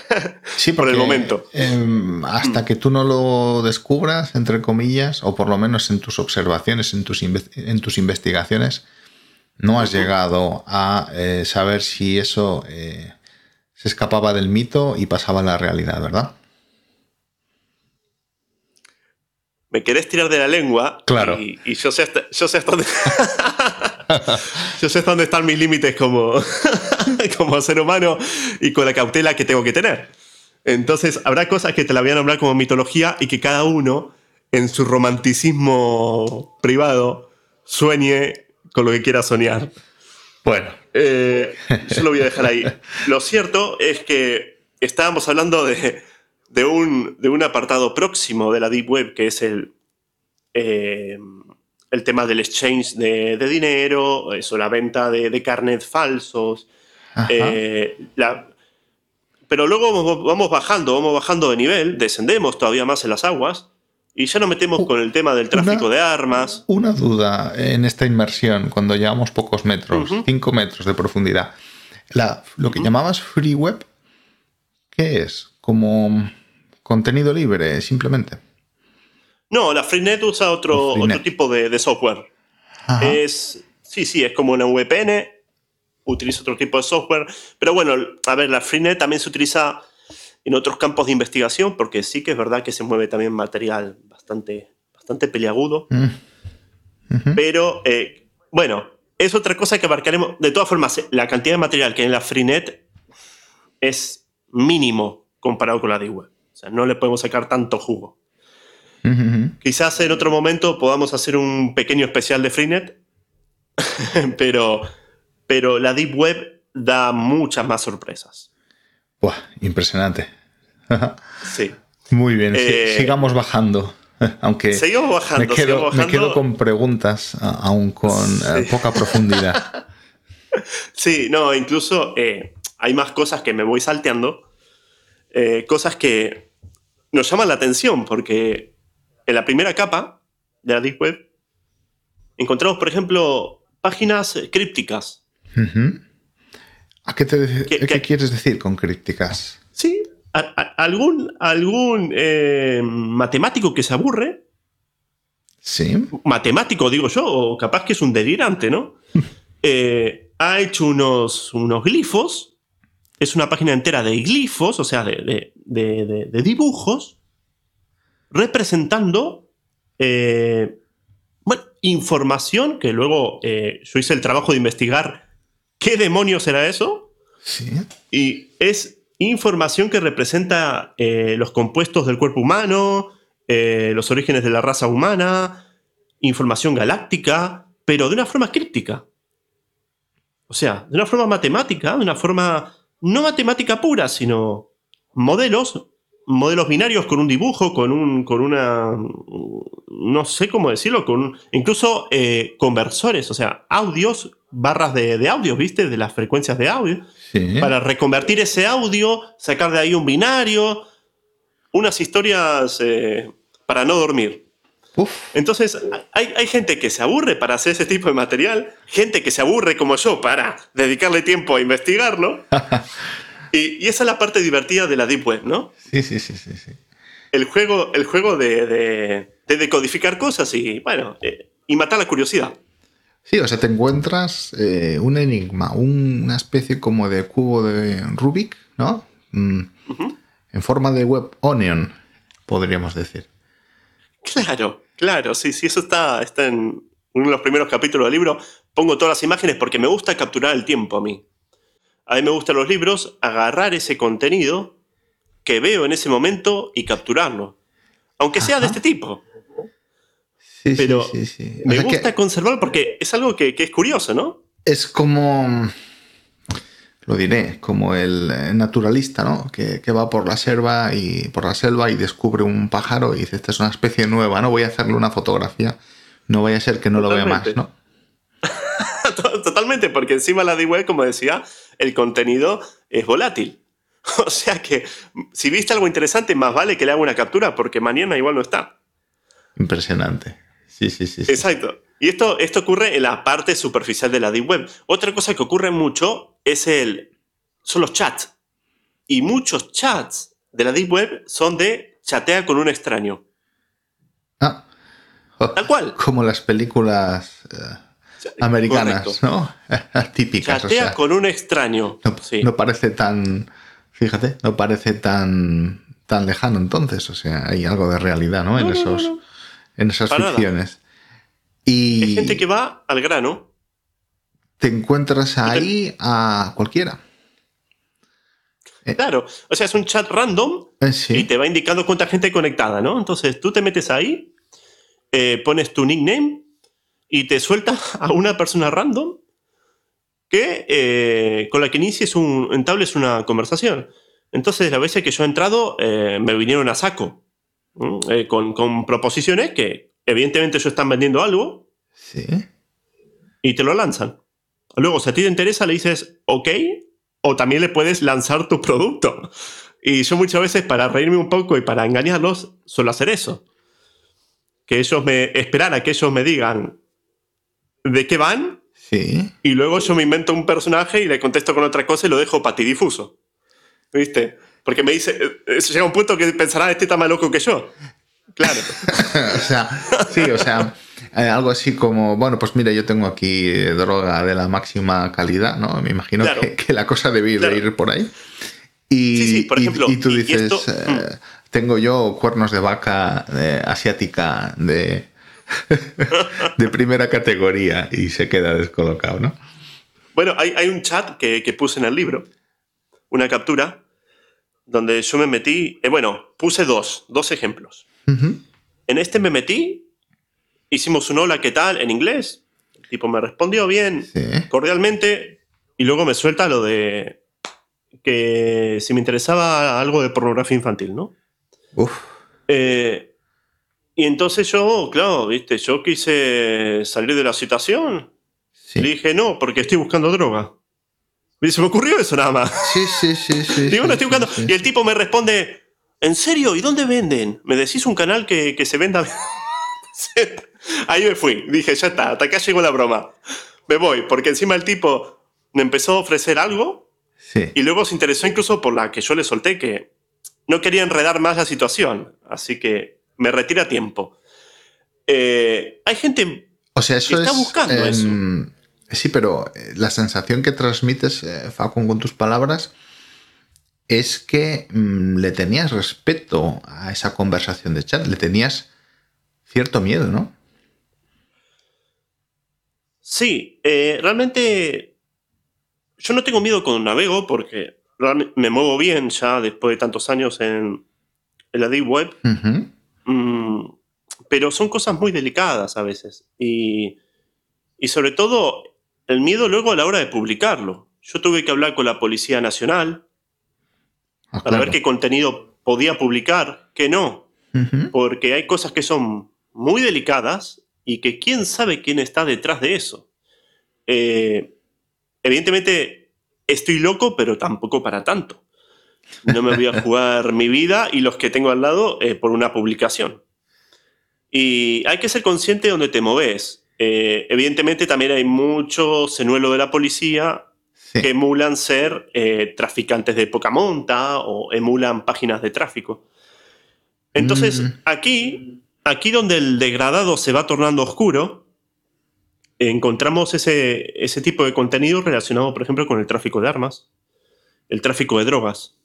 Sí, por el momento. Em, hasta que tú no lo descubras, entre comillas, o por lo menos en tus observaciones, en tus, en tus investigaciones, no has llegado a eh, saber si eso eh, se escapaba del mito y pasaba a la realidad, ¿verdad? Me querés tirar de la lengua. Claro. Y, yo sé hasta, yo sé dónde. yo sé dónde están mis límites como, como ser humano y con la cautela que tengo que tener. Entonces, habrá cosas que te la voy a nombrar como mitología y que cada uno, en su romanticismo privado, sueñe con lo que quiera soñar. Bueno, eh, yo lo voy a dejar ahí. Lo cierto es que estábamos hablando de, un, de un, apartado próximo de la Deep Web, que es el, eh, el tema del exchange de, dinero, eso, la venta de, de carnets falsos. Eh, pero luego vamos bajando, vamos bajando de nivel, descendemos todavía más en las aguas y ya nos metemos con el tema del tráfico de armas. Una duda en esta inmersión, cuando llevamos pocos metros, 5 metros de profundidad. La, lo que llamabas free web, ¿qué es? ¿Como contenido libre, simplemente? No, la FreeNet usa otro, otro tipo de, software. Es, sí, sí, es como una VPN, utiliza otro tipo de software. Pero bueno, a ver, la FreeNet también se utiliza en otros campos de investigación, porque sí que es verdad que se mueve también material bastante, bastante peliagudo. Mm. Pero, eh, bueno, es otra cosa que abarcaremos. De todas formas, la cantidad de material que hay en la FreeNet es mínimo comparado con la de web. O sea, no le podemos sacar tanto jugo. Quizás en otro momento podamos hacer un pequeño especial de Freenet, pero, pero la Deep Web da muchas más sorpresas. Buah, impresionante. sí. Muy bien, eh, sigamos bajando. Aunque seguimos bajando, me, quedo, me quedo con preguntas, aún con eh, poca profundidad. sí, no, incluso eh, hay más cosas que me voy salteando, cosas que nos llaman la atención, porque en la primera capa de la Deep Web encontramos, por ejemplo, páginas crípticas. ¿A qué, te, ¿qué, quieres decir con crípticas? Sí, algún, algún eh, matemático que se aburre. Sí. Matemático, digo yo, o capaz que es un delirante, ¿no? Eh, ha hecho unos, unos glifos. Es una página entera de glifos, o sea, de, de dibujos representando eh, bueno, información que luego yo hice el trabajo de investigar qué demonios era eso. Sí. Y es información que representa eh, los compuestos del cuerpo humano, los orígenes de la raza humana, información galáctica, pero de una forma críptica. O sea, de una forma matemática, de una forma no matemática pura, sino modelos modelos binarios con un dibujo, con, un, con una, no sé cómo decirlo, con incluso eh, conversores, o sea, audios, barras de, de audio, ¿viste? De las frecuencias de audio. Para reconvertir ese audio, sacar de ahí un binario, unas historias eh, para no dormir. Entonces, hay, hay, gente que se aburre para hacer ese tipo de material, gente que se aburre como yo para dedicarle tiempo a investigarlo. Y, esa es la parte divertida de la Deep Web, ¿no? Sí, sí, sí, sí. sí. El juego, el juego de, de, decodificar cosas y, bueno, eh, y matar la curiosidad. Sí, o sea, te encuentras eh, un enigma, una especie como de cubo de Rubik, ¿no? Mm, en forma de web onion, podríamos decir. Claro, claro, sí, sí, eso está, está en uno de los primeros capítulos del libro. Pongo todas las imágenes porque me gusta capturar el tiempo a mí a mí me gustan los libros, agarrar ese contenido que veo en ese momento y capturarlo. Aunque sea de este tipo. Sí, Pero sí, sí, me gusta conservarlo porque es algo que, es curioso, ¿no? Es como, lo diré, como el naturalista, ¿no? Que, va por la selva y por la selva y descubre un pájaro y dice, esta es una especie nueva, no voy a hacerle una fotografía, no vaya a ser que no lo vea más, ¿no? Totalmente, porque encima la D-Web, como decía, el contenido es volátil. O sea que si viste algo interesante, más vale que le haga una captura porque mañana igual no está. Impresionante. Sí, sí, sí. Exacto. Y esto, esto ocurre en la parte superficial de la Deep Web. Otra cosa que ocurre mucho es el, son los chats. Y muchos chats de la Deep Web son de chatea con un extraño. Ah. Tal cual. Como las películas eh, americanas, ¿no? Típicas. Chatea con un extraño. No, parece tan. Fíjate, no parece tan, tan lejano entonces. O sea, hay algo de realidad, ¿no? en, esos, en esas ficciones. Y. Hay gente que va al grano. Te encuentras ahí a cualquiera. Claro, o sea, es un chat random Eh, sí. y te va indicando cuánta gente conectada, ¿no? Entonces tú te metes ahí, eh, pones tu nickname y te suelta a una persona random que eh, con la que inicies un, entables una conversación. Entonces, las veces que yo he entrado, eh, me vinieron a saco. Eh, con, con proposiciones que, evidentemente, ellos están vendiendo algo Sí. y te lo lanzan. Luego, si a ti te interesa, le dices OK o también le puedes lanzar tu producto. Y yo muchas veces, para reírme un poco y para engañarlos, suelo hacer eso. Que ellos me esperar a que ellos me digan de qué van Sí. y luego yo me invento un personaje y le contesto con otra cosa y lo dejo patidifuso. ¿Viste? Porque me dice, eh, eso llega a un punto que pensará, este está más loco que yo. Claro. o sea, sí, o sea, eh, algo así como, bueno, pues mira, yo tengo aquí eh, droga de la máxima calidad, ¿no? Me imagino Claro. que, que la cosa debía de ir por ahí. Y, Sí, sí, por ejemplo, y, tú y dices, esto- eh, mm. tengo yo cuernos de vaca eh, asiática de, de primera categoría y se queda descolocado, ¿no? Bueno, hay, hay un chat que, que puse en el libro, una captura, donde yo me metí, eh, bueno, puse dos, dos ejemplos. En este me metí, hicimos un hola, ¿qué tal? en inglés. El tipo me respondió bien, Sí. cordialmente, y luego me suelta lo de que si me interesaba algo de pornografía infantil, ¿no? Uf. Eh, y entonces yo, claro, viste, yo quise salir de la situación. Sí. Le dije, no, porque estoy buscando droga. Y se me ocurrió eso nada más. Sí, sí, sí, sí. Digo, sí, no estoy buscando. sí. Y el tipo me responde, ¿en serio? ¿Y dónde venden? ¿Me decís un canal que, que se venda? Ahí me fui. Dije, ya está, hasta acá llegó la broma. Me voy, porque encima el tipo me empezó a ofrecer algo Sí. y luego se interesó incluso por la que yo le solté, que no quería enredar más la situación. Así que me retira tiempo. Eh, hay gente O sea, eso Está es. buscando eso. Sí, pero eh, la sensación que transmites, eh, Facun, con tus palabras, es que mm, le tenías respeto a esa conversación de chat, le tenías cierto miedo, ¿no? Sí, eh, realmente yo no tengo miedo cuando navego porque me muevo bien ya después de tantos años en, en la Deep Web. Mm, pero son cosas muy delicadas a veces y, y sobre todo el miedo luego a la hora de publicarlo. Yo tuve que hablar con la Policía Nacional Ah, para claro. ver qué contenido podía publicar, qué no, porque hay cosas que son muy delicadas y que quién sabe quién está detrás de eso. Eh, evidentemente estoy loco, pero tampoco para tanto. No me voy a jugar mi vida y los que tengo al lado eh, por una publicación. Y hay que ser consciente de dónde te moves. Eh, evidentemente también hay mucho senuelo de la policía Sí. que emulan ser eh, traficantes de poca monta o emulan páginas de tráfico. Entonces, Mm. aquí, aquí donde el degradado se va tornando oscuro, encontramos ese, ese tipo de contenido relacionado, por ejemplo, con el tráfico de armas, el tráfico de drogas,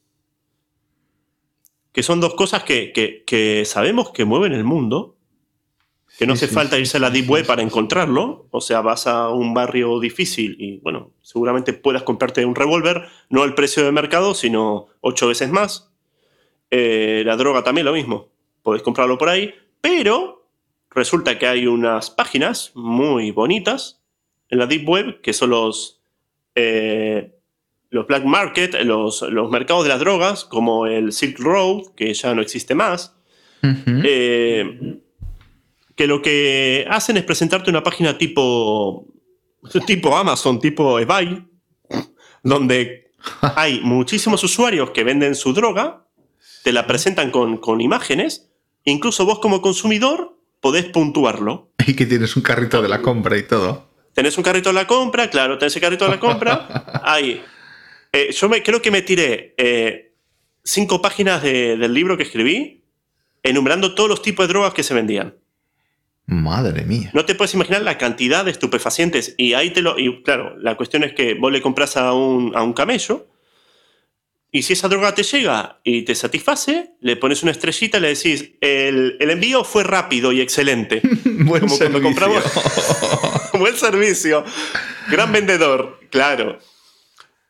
que son dos cosas que, que- que sabemos que mueven el mundo, que no Sí, hace sí, falta irse a la Deep Web para encontrarlo. O sea, vas a un barrio difícil y, bueno, seguramente puedas comprarte un revólver, no al precio de mercado, sino ocho veces más. Eh, la droga también lo mismo. Podés comprarlo por ahí, pero resulta que hay unas páginas muy bonitas en la Deep Web que son los, eh, los black market, los, los mercados de las drogas, como el Silk Road, que ya no existe más. Eh, que lo que hacen es presentarte una página tipo, tipo Amazon, tipo eBay, donde hay muchísimos usuarios que venden su droga, te la presentan con, con imágenes, e incluso vos como consumidor podés puntuarlo. Y que tienes un carrito de la compra y todo. Tenés un carrito de la compra, claro, tenés el carrito de la compra. Ahí. Eh, yo me, creo que me tiré eh, cinco páginas de- del libro que escribí, enumerando todos los tipos de drogas que se vendían. Madre mía. No te puedes imaginar la cantidad de estupefacientes. Y ahí te lo. Y claro, la cuestión es que vos le compras a un, a un camello. Y si esa droga te llega y te satisface, le pones una estrellita y le decís: el, el envío fue rápido y excelente. Buen Como cuando servicio. compramos. Buen servicio. Gran vendedor, claro.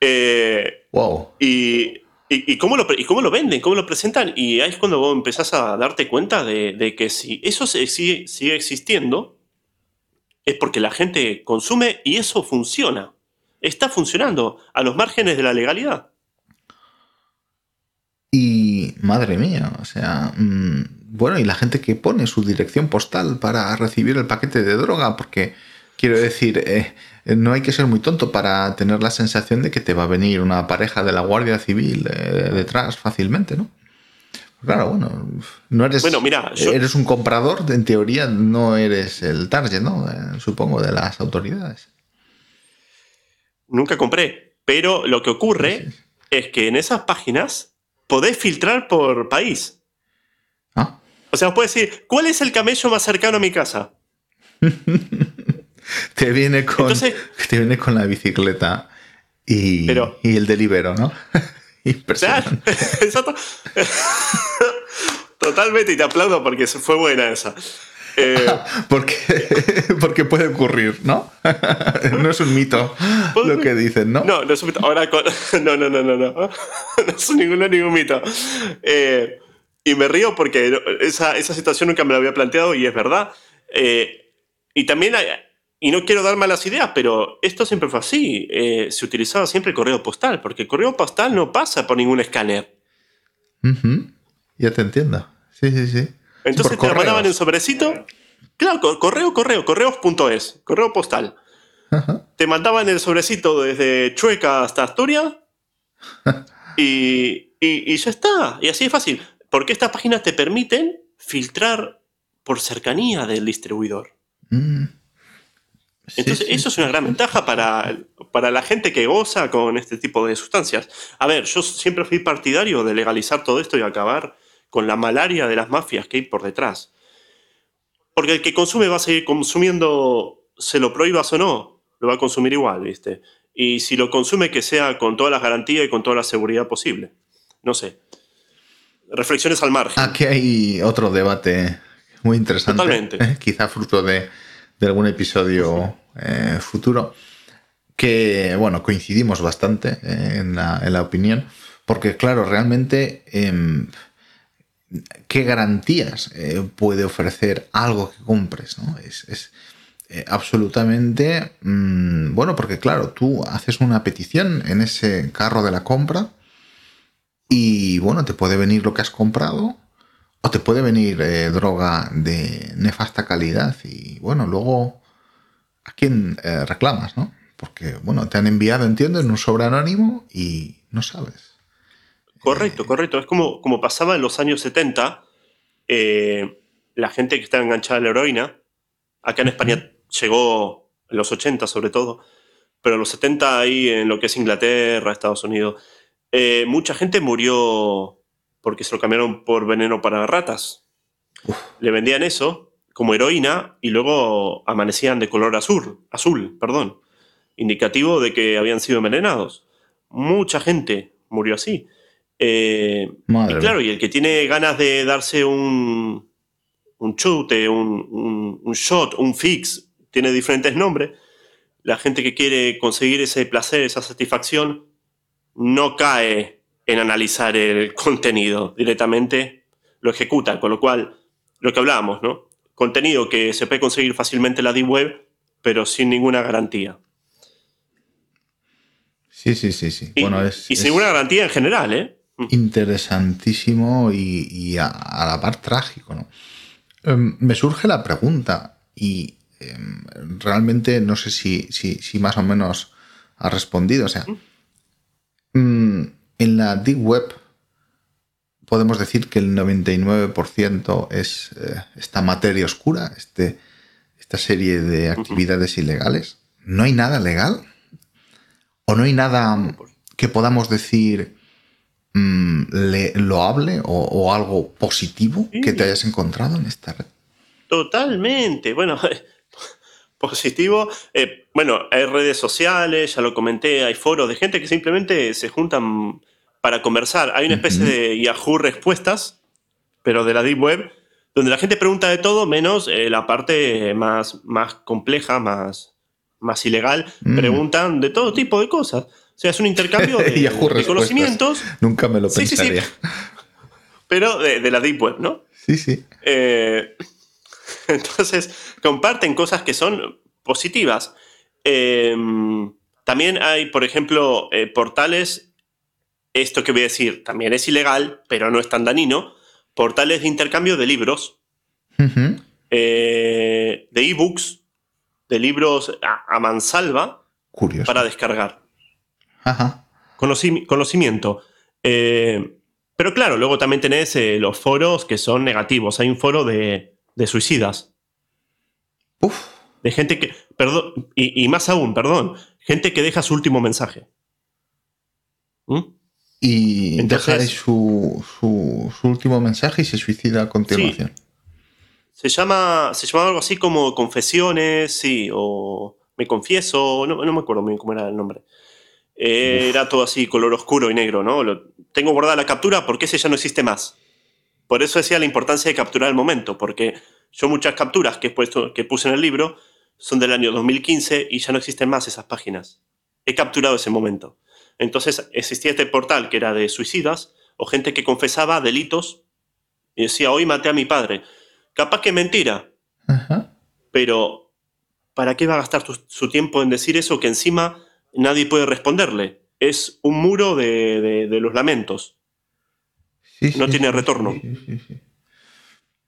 Eh, wow. y, ¿Y, cómo lo, ¿Y cómo lo venden? ¿Cómo lo presentan? Y ahí es cuando vos empezás a darte cuenta de, que si eso sigue, sigue existiendo, es porque la gente consume y eso funciona. Está funcionando a los márgenes de la legalidad. Y madre mía, o sea, mm, bueno, y la gente que pone su dirección postal para recibir el paquete de droga, porque quiero decir, eh, no hay que ser muy tonto para tener la sensación de que te va a venir una pareja de la Guardia Civil eh, detrás fácilmente, ¿no? Claro, bueno, no eres, bueno, mira, eres un comprador, en teoría no eres el target, ¿no? Eh, supongo, de las autoridades. Nunca compré, pero lo que ocurre es que en esas páginas podés filtrar por país. ¿Ah? O sea, puedes decir, ¿cuál es el camello más cercano a mi casa? te, viene con, te viene con la bicicleta y, y el delibero, ¿no? Impresionante. Exacto. Totalmente, y te aplaudo porque fue buena esa. Eh, porque, porque puede ocurrir, ¿no? no es un mito lo que dicen, ¿no? No, no es un mito. Ahora, no, no, no, no, no. No es ningún, ningún mito. Eh, y me río porque esa, esa, situación nunca me la había planteado y es verdad. Eh, y también, y no quiero dar malas ideas, pero esto siempre fue así. se utilizaba siempre el correo postal, porque el correo postal no pasa por ningún escáner. Ya te entiendo. Sí, sí, sí. Entonces te mandaban en sobrecito. Claro, correo, correo, correos.es, correo postal. Te mandaban el sobrecito desde Chueca hasta Asturias. y, y, ya está. Y así es fácil. Porque estas páginas te permiten filtrar por cercanía del distribuidor. Mm. Entonces, eso es una gran ventaja para, para la gente que goza con este tipo de sustancias. A ver, yo siempre fui partidario de legalizar todo esto y acabar con la malaria de las mafias que hay por detrás. Porque el que consume va a seguir consumiendo, se lo prohíbas o no, lo va a consumir igual, ¿viste? Y si lo consume, que sea con todas las garantías y con toda la seguridad posible. No sé. Reflexiones al margen. Aquí hay otro debate muy interesante. Totalmente. Eh, quizá fruto de, algún episodio eh, futuro. Que, bueno, coincidimos bastante eh, en, la, opinión. Porque, claro, realmente. Em, qué garantías eh, puede ofrecer algo que compres, ¿no? Es, eh, absolutamente, mm, bueno, porque claro, tú haces una petición en ese carro de la compra y bueno, te puede venir lo que has comprado o te puede venir droga de nefasta calidad y bueno, luego a quién reclamas, ¿no? Porque bueno, te han enviado, entiendo, en un sobre anónimo y no sabes. Correcto, correcto. Es como, como pasaba en los años 70, eh, la gente que estaba enganchada a la heroína, acá en España llegó en los 80 sobre todo, pero en los 70 ahí en lo que es Inglaterra, Estados Unidos, eh, mucha gente murió porque se lo cambiaron por veneno para ratas. Le vendían eso como heroína y luego amanecían de color azul, azul, perdón, indicativo de que habían sido envenenados. Mucha gente murió así. Eh, y claro, y el que tiene ganas de darse un, un chute, un, shot, un fix, tiene diferentes nombres, la gente que quiere conseguir ese placer, esa satisfacción, no cae en analizar el contenido, directamente lo ejecuta, con lo cual, lo que hablábamos, ¿no? Contenido que se puede conseguir fácilmente en la Deep Web, pero sin ninguna garantía. Sí, sí, sí, sí. Y, bueno, y sin ninguna garantía en general, ¿eh? interesantísimo y, a, la par trágico. ¿no? Em, me surge la pregunta y em, realmente no sé si, si, más o menos ha respondido. O sea, mm, en la Deep Web podemos decir que el 99% es eh, esta materia oscura, este, esta serie de actividades ilegales. ¿No hay nada legal? ¿O no hay nada que podamos decir Mm, lo hable o, algo positivo que te hayas encontrado en esta red? Totalmente. Bueno, positivo. Eh, bueno, hay redes sociales, ya lo comenté, hay foros de gente que simplemente se juntan para conversar. Hay una especie de Yahoo respuestas, pero de la Deep Web, donde la gente pregunta de todo menos eh, la parte más, más compleja, más, más ilegal. Mm. Preguntan de todo tipo de cosas sea, es un intercambio de, conocimientos, Nunca me lo Sí, sí, sí. pensaría. pero de, de la Deep Web, ¿no? Sí, sí. Eh, entonces, comparten cosas que son positivas. Eh, también hay, por ejemplo, portales, esto que voy a decir también es ilegal, pero no es tan dañino, portales de intercambio de libros, Ujú. eh, de ebooks, de libros a, a mansalva Curioso. para descargar. Ajá. Conoci- conocimiento. Eh, pero claro, luego también tenés eh, los foros que son negativos. Hay un foro de, de suicidas. Uf. De gente que. Perdón. Y, y más aún, perdón. Gente que deja su último mensaje. ¿Mm? Y Entonces- deja ahí su, su, su último mensaje y se suicida a continuación. Se llama. Se llama algo así como confesiones, sí, o me confieso, no, no me acuerdo bien cómo era el nombre. Eh, era todo así, color oscuro y negro, ¿no? Lo- tengo guardada la captura porque ese ya no existe más. Por eso decía la importancia de capturar el momento, porque yo muchas capturas que, he puesto, que puse en el libro son del año 2015 y ya no existen más esas páginas. He capturado ese momento. Entonces existía este portal que era de suicidas o gente que confesaba delitos y decía, hoy maté a mi padre. Capaz que mentira, Ajá. pero ¿para qué va a gastar tu- su tiempo en decir eso que encima nadie puede responderle? Es un muro de, de- de los lamentos. Sí, No sí, tiene sí, retorno.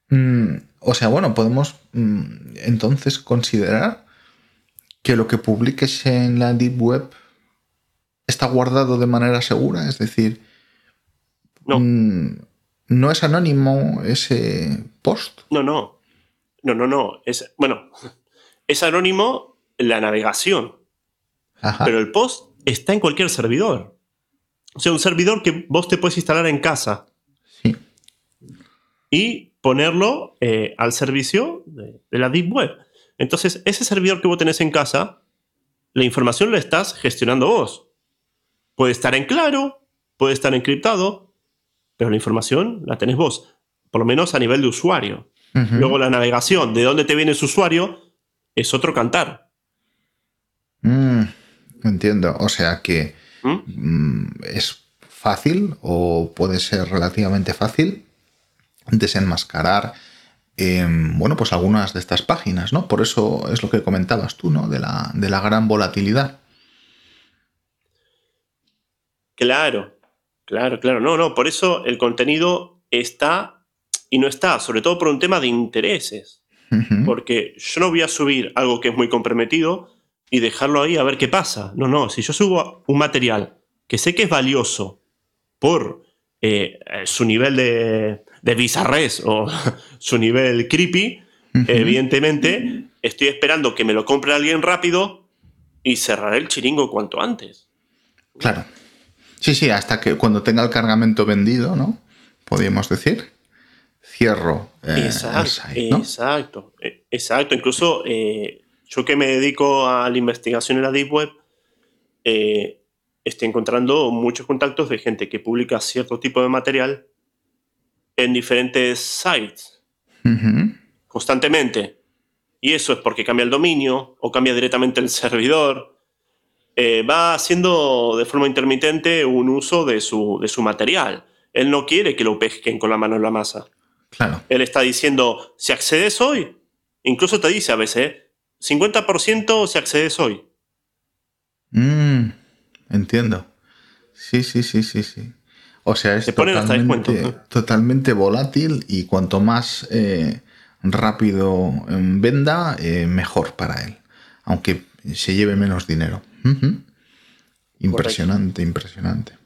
Mm, o sea, bueno, podemos mm, entonces considerar que lo que publiques en la Deep Web está guardado de manera segura, es decir, No. mm, no es anónimo ese post. No, no. No, no, no. Es, bueno, es anónimo la navegación, Ajá. pero el post está en cualquier servidor. O sea, un servidor que vos te puedes instalar en casa Sí. y ponerlo eh, al servicio de, de la Deep Web. Entonces, ese servidor que vos tenés en casa, la información la estás gestionando vos. Puede estar en claro, puede estar encriptado, pero la información la tenés vos, por lo menos a nivel de usuario. Luego la navegación, de dónde te viene ese usuario, es otro cantar. Mm, entiendo. O sea que ¿Mm? mm, es fácil o puede ser relativamente fácil desenmascarar em, bueno, pues algunas de estas páginas, ¿no? Por eso es lo que comentabas tú, ¿no? De la, de la gran volatilidad. Claro, claro, claro. No, no, por eso el contenido está y no está, sobre todo por un tema de intereses. Porque yo no voy a subir algo que es muy comprometido y dejarlo ahí a ver qué pasa. No, no, si yo subo un material que sé que es valioso por eh, eh, su nivel de, de bizarrés o su nivel creepy, evidentemente estoy esperando que me lo compre alguien rápido y cerraré el chiringo cuanto antes. Claro. Sí, sí, hasta que cuando tenga el cargamento vendido, ¿no? Podríamos decir. Cierro eh, el Exacto, site, ¿no? exacto, eh, exacto. Incluso eh, yo que me dedico a la investigación en la Deep Web, eh, estoy encontrando muchos contactos de gente que publica cierto tipo de material en diferentes sites constantemente. Y eso es porque cambia el dominio o cambia directamente el servidor. Eh, va haciendo de forma intermitente un uso de su, de su material. Él no quiere que lo pesquen con la mano en la masa. Claro. Él está diciendo, si accedes hoy, incluso te dice a veces, ¿eh? 50% si accedes hoy. Mm, entiendo. Sí, sí, sí, sí, sí. O sea, es totalmente, descuento. totalmente volátil y cuanto más eh, rápido em, venda, eh, mejor para él. Aunque se lleve menos dinero. Impresionante, impresionante.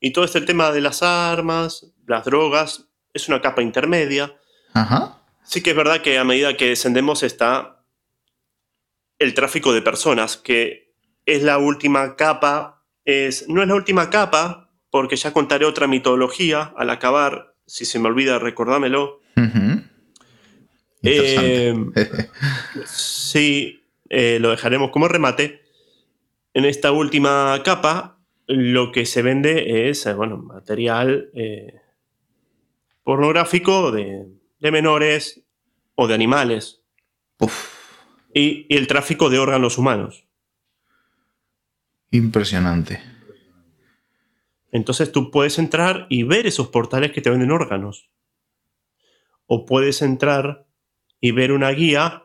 Y todo este tema de las armas, las drogas, es una capa intermedia. Ajá. Sí que es verdad que a medida que descendemos está el tráfico de personas, que es la última capa. Es, no es la última capa, porque ya contaré otra mitología al acabar. Si se me olvida. Ujú. Interesante. Sí, eh, lo dejaremos como remate. En esta última capa, lo que se vende es, eh, bueno, material eh, pornográfico de, de menores o de animales y, y el tráfico de órganos humanos. Impresionante. Entonces tú puedes entrar y ver esos portales que te venden órganos. O puedes entrar y ver una guía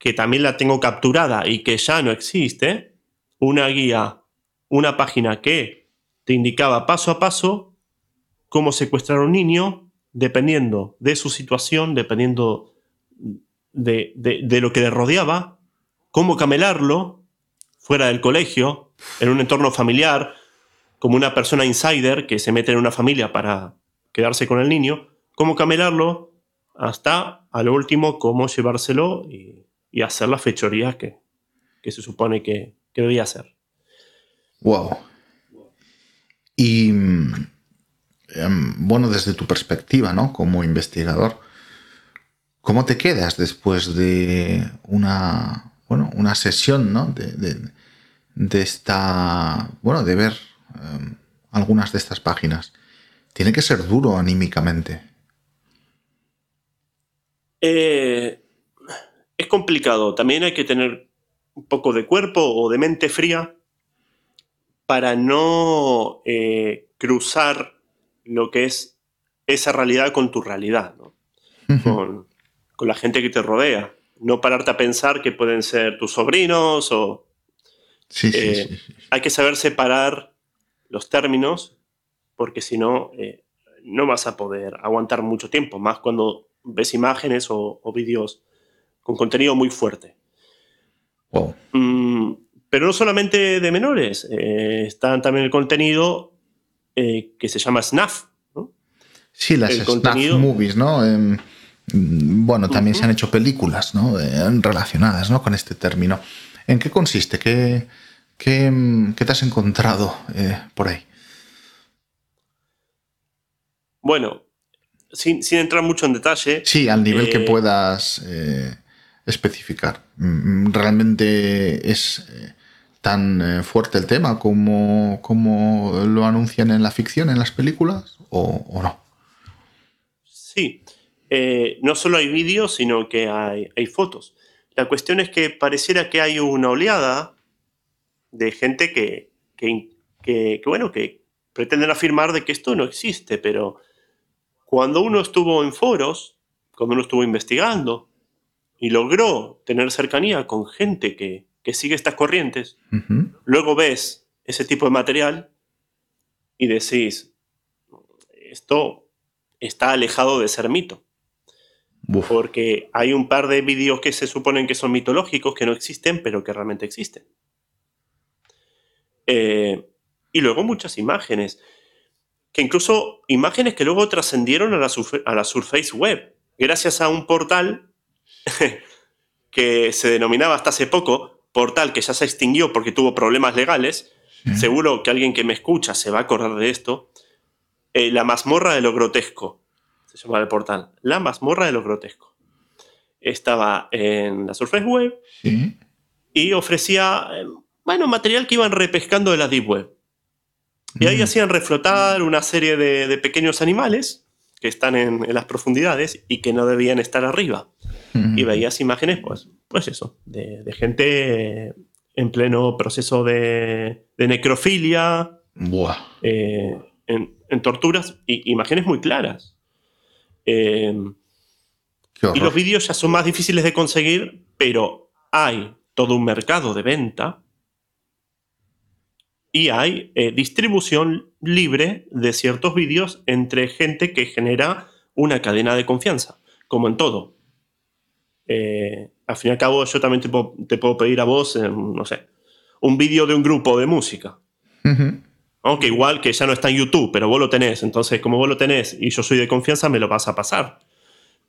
que también la tengo capturada y que ya no existe. Una guía, una página que te indicaba paso a paso cómo secuestrar a un niño dependiendo de su situación, dependiendo de, de lo que le rodeaba, cómo camelarlo fuera del colegio, en un entorno familiar, como una persona insider que se mete en una familia para quedarse con el niño, cómo camelarlo hasta a lo último cómo llevárselo y, hacer las fechorías que, se supone que, debía hacer. Wow. Y em, bueno, desde tu perspectiva, ¿no? Como investigador, ¿cómo te quedas después de una, bueno, una sesión, ¿no? De, de esta, bueno, de ver Em, algunas de estas páginas. Tiene que ser duro anímicamente. Eh, es complicado. También hay que tener un poco de cuerpo o de mente fría para no eh, cruzar lo que es esa realidad con tu realidad, con, la gente que te rodea. No pararte a pensar que pueden ser tus sobrinos o... Eh, hay que saber separar los términos, porque si no, eh, no vas a poder aguantar mucho tiempo, más cuando ves imágenes o, vídeos con contenido muy fuerte. Mm, pero no solamente de menores, eh, está también el contenido eh, que se llama SNAF. Sí, las SNAF movies, ¿no? Em, bueno, también se han hecho películas ¿no? relacionadas ¿no? con este término. ¿En qué consiste? ¿Qué, ¿Qué, te has encontrado eh, por ahí? Bueno, sin, entrar mucho en detalle. Sí, al nivel que eh, puedas eh, especificar. Mm, ¿Realmente es tan fuerte el tema como, como, lo anuncian en la ficción, en las películas, o, no? Sí. no solo hay vídeos, sino que hay, hay fotos. La cuestión es que pareciera que hay una oleada de gente que, que, bueno, que pretenden afirmar de que esto no existe, pero cuando uno estuvo en foros, cuando uno estuvo investigando y logró tener cercanía con gente que, sigue estas corrientes, luego ves ese tipo de material y decís, esto está alejado de ser mito. Porque hay un par de vídeos que se suponen que son mitológicos, que no existen, pero que realmente existen. Eh, y luego muchas imágenes, que incluso imágenes que luego trascendieron a la, a la Surface Web, gracias a un portal que se denominaba hasta hace poco, portal que ya se extinguió porque tuvo problemas legales, seguro que alguien que me escucha se va a acordar de esto, eh, la mazmorra de lo grotesco, se llama el portal, la mazmorra de lo grotesco. Estaba en la Surface Web y ofrecía eh, bueno, material que iban repescando de la Deep Web. Y ahí mm. hacían reflotar una serie de, pequeños animales que están en, las profundidades y que no debían estar arriba. Y veías imágenes, pues, pues eso, de, gente en pleno proceso de, necrofilia, eh, en, torturas, y imágenes muy claras. Eh, y los vídeos ya son más difíciles de conseguir, pero hay todo un mercado de venta y hay eh, distribución libre de ciertos vídeos entre gente que genera una cadena de confianza, como en todo. Eh, al fin y al cabo, yo también te puedo, pedir a vos, no sé, un vídeo de un grupo de música. Aunque igual que ya no está en YouTube, pero vos lo tenés. Entonces, como vos lo tenés y yo soy de confianza, me lo vas a pasar.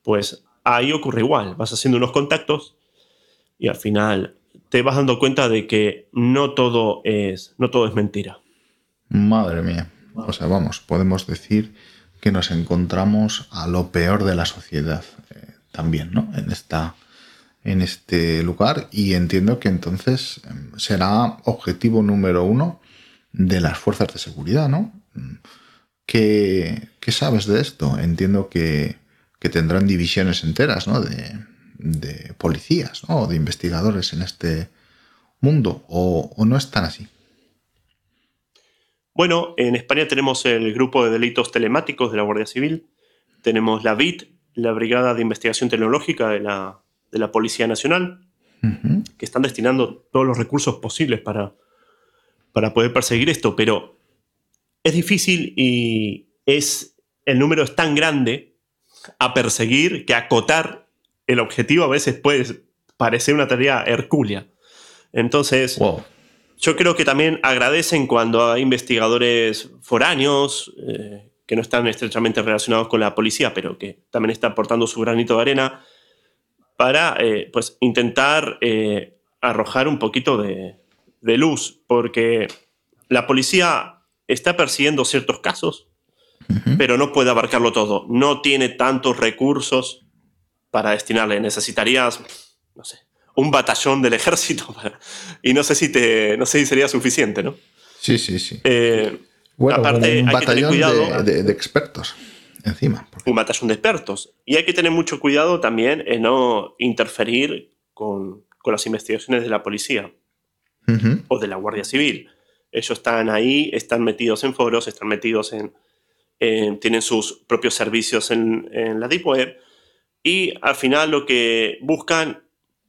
Pues ahí ocurre igual. Vas haciendo unos contactos y al final te vas dando cuenta de que no todo es, no todo es mentira. Madre mía. O sea, vamos, podemos decir que nos encontramos a lo peor de la sociedad eh, también, ¿no? En, esta, en este lugar y entiendo que entonces em, será objetivo número uno de las fuerzas de seguridad, ¿no? ¿Qué, sabes de esto? Entiendo que, que tendrán divisiones enteras, ¿no? De, de policías o de investigadores en este mundo o, o no es tan así? Bueno, en España tenemos el grupo de delitos telemáticos de la Guardia Civil, tenemos la BIT, la Brigada de Investigación Tecnológica de la, de la Policía Nacional, que están destinando todos los recursos posibles para, para poder perseguir esto, pero es difícil y es, el número es tan grande a perseguir que acotar el objetivo a veces puede parecer una tarea hercúlea. Entonces, Wow. yo creo que también agradecen cuando hay investigadores foráneos eh, que no están estrechamente relacionados con la policía, pero que también están aportando su granito de arena para eh, pues, intentar eh, arrojar un poquito de, de luz, porque la policía está persiguiendo ciertos casos, pero no puede abarcarlo todo. No tiene tantos recursos para destinarle. Necesitarías, no sé, un batallón del ejército para- y no sé si te, no sé si sería suficiente, ¿no? Sí, sí, sí. Eh, Bueno, aparte, un hay que tener batallón cuidado. de, de- de expertos encima. un batallón de expertos. Y hay que tener mucho cuidado también en no interferir con, con las investigaciones de la policía Ujú. o de la Guardia Civil. Ellos están ahí, están metidos en foros, están metidos en, en- tienen sus propios servicios en, en la Deep Web y al final lo que buscan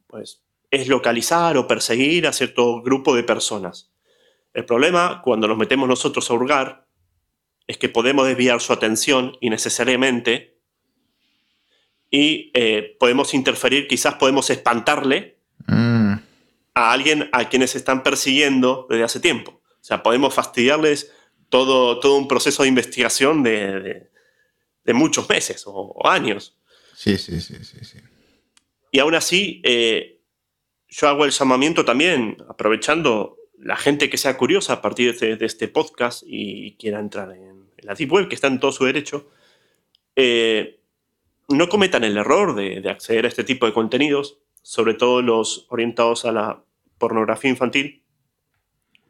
pues, es localizar o perseguir a cierto grupo de personas. El problema, cuando nos metemos nosotros a hurgar, es que podemos desviar su atención innecesariamente y eh, podemos interferir, quizás podemos espantarle Mm, a alguien a quienes están persiguiendo desde hace tiempo. O sea, podemos fastidiarles todo, todo un proceso de investigación de, de- de muchos meses o, o años. sí, sí, sí, sí, sí. Y aún así, eh, yo hago el llamamiento también, aprovechando la gente que sea curiosa a partir de este, de este podcast y quiera entrar en, en la Deep Web, que está en todo su derecho, eh, no cometan el error de, de acceder a este tipo de contenidos, sobre todo los orientados a la pornografía infantil,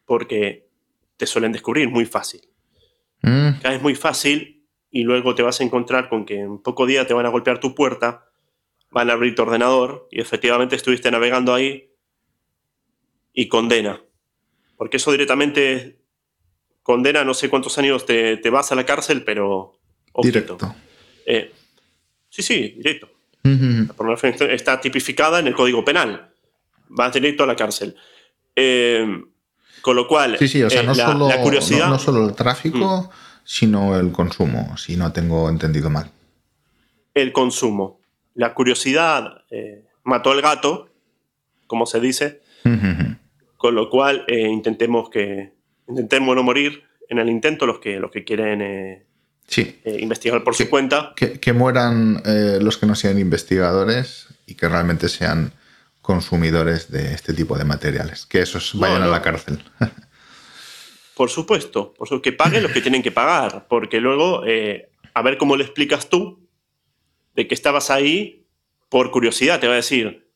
porque te suelen descubrir muy fácil. Mm, Caes muy fácil y luego te vas a encontrar con que en poco día te van a golpear tu puerta, van a abrir tu ordenador y efectivamente estuviste navegando ahí y condena. Porque eso directamente condena, no sé cuántos años te, te vas a la cárcel, pero... ojito. directo. Eh, sí, sí, directo. Ujú. La pornografía está tipificada en el Código Penal. Vas directo a la cárcel. Eh, con lo cual, Sí, sí, o sea, eh, no, la, solo, la curiosidad... Mm. no, no solo el tráfico, sino el consumo, si no tengo entendido mal. el consumo. La curiosidad mató al gato, como se dice, Ujú. Con lo cual eh, intentemos que intentemos no morir en el intento los que, los que quieren eh, Sí, eh, investigar por su cuenta. que, que mueran los que no sean investigadores y que realmente sean consumidores de este tipo de materiales. Que esos vayan no. a la cárcel. Por supuesto, por supuesto, que paguen los que tienen que pagar, porque luego, a ver cómo le explicas tú de que estabas ahí por curiosidad, te va a decir,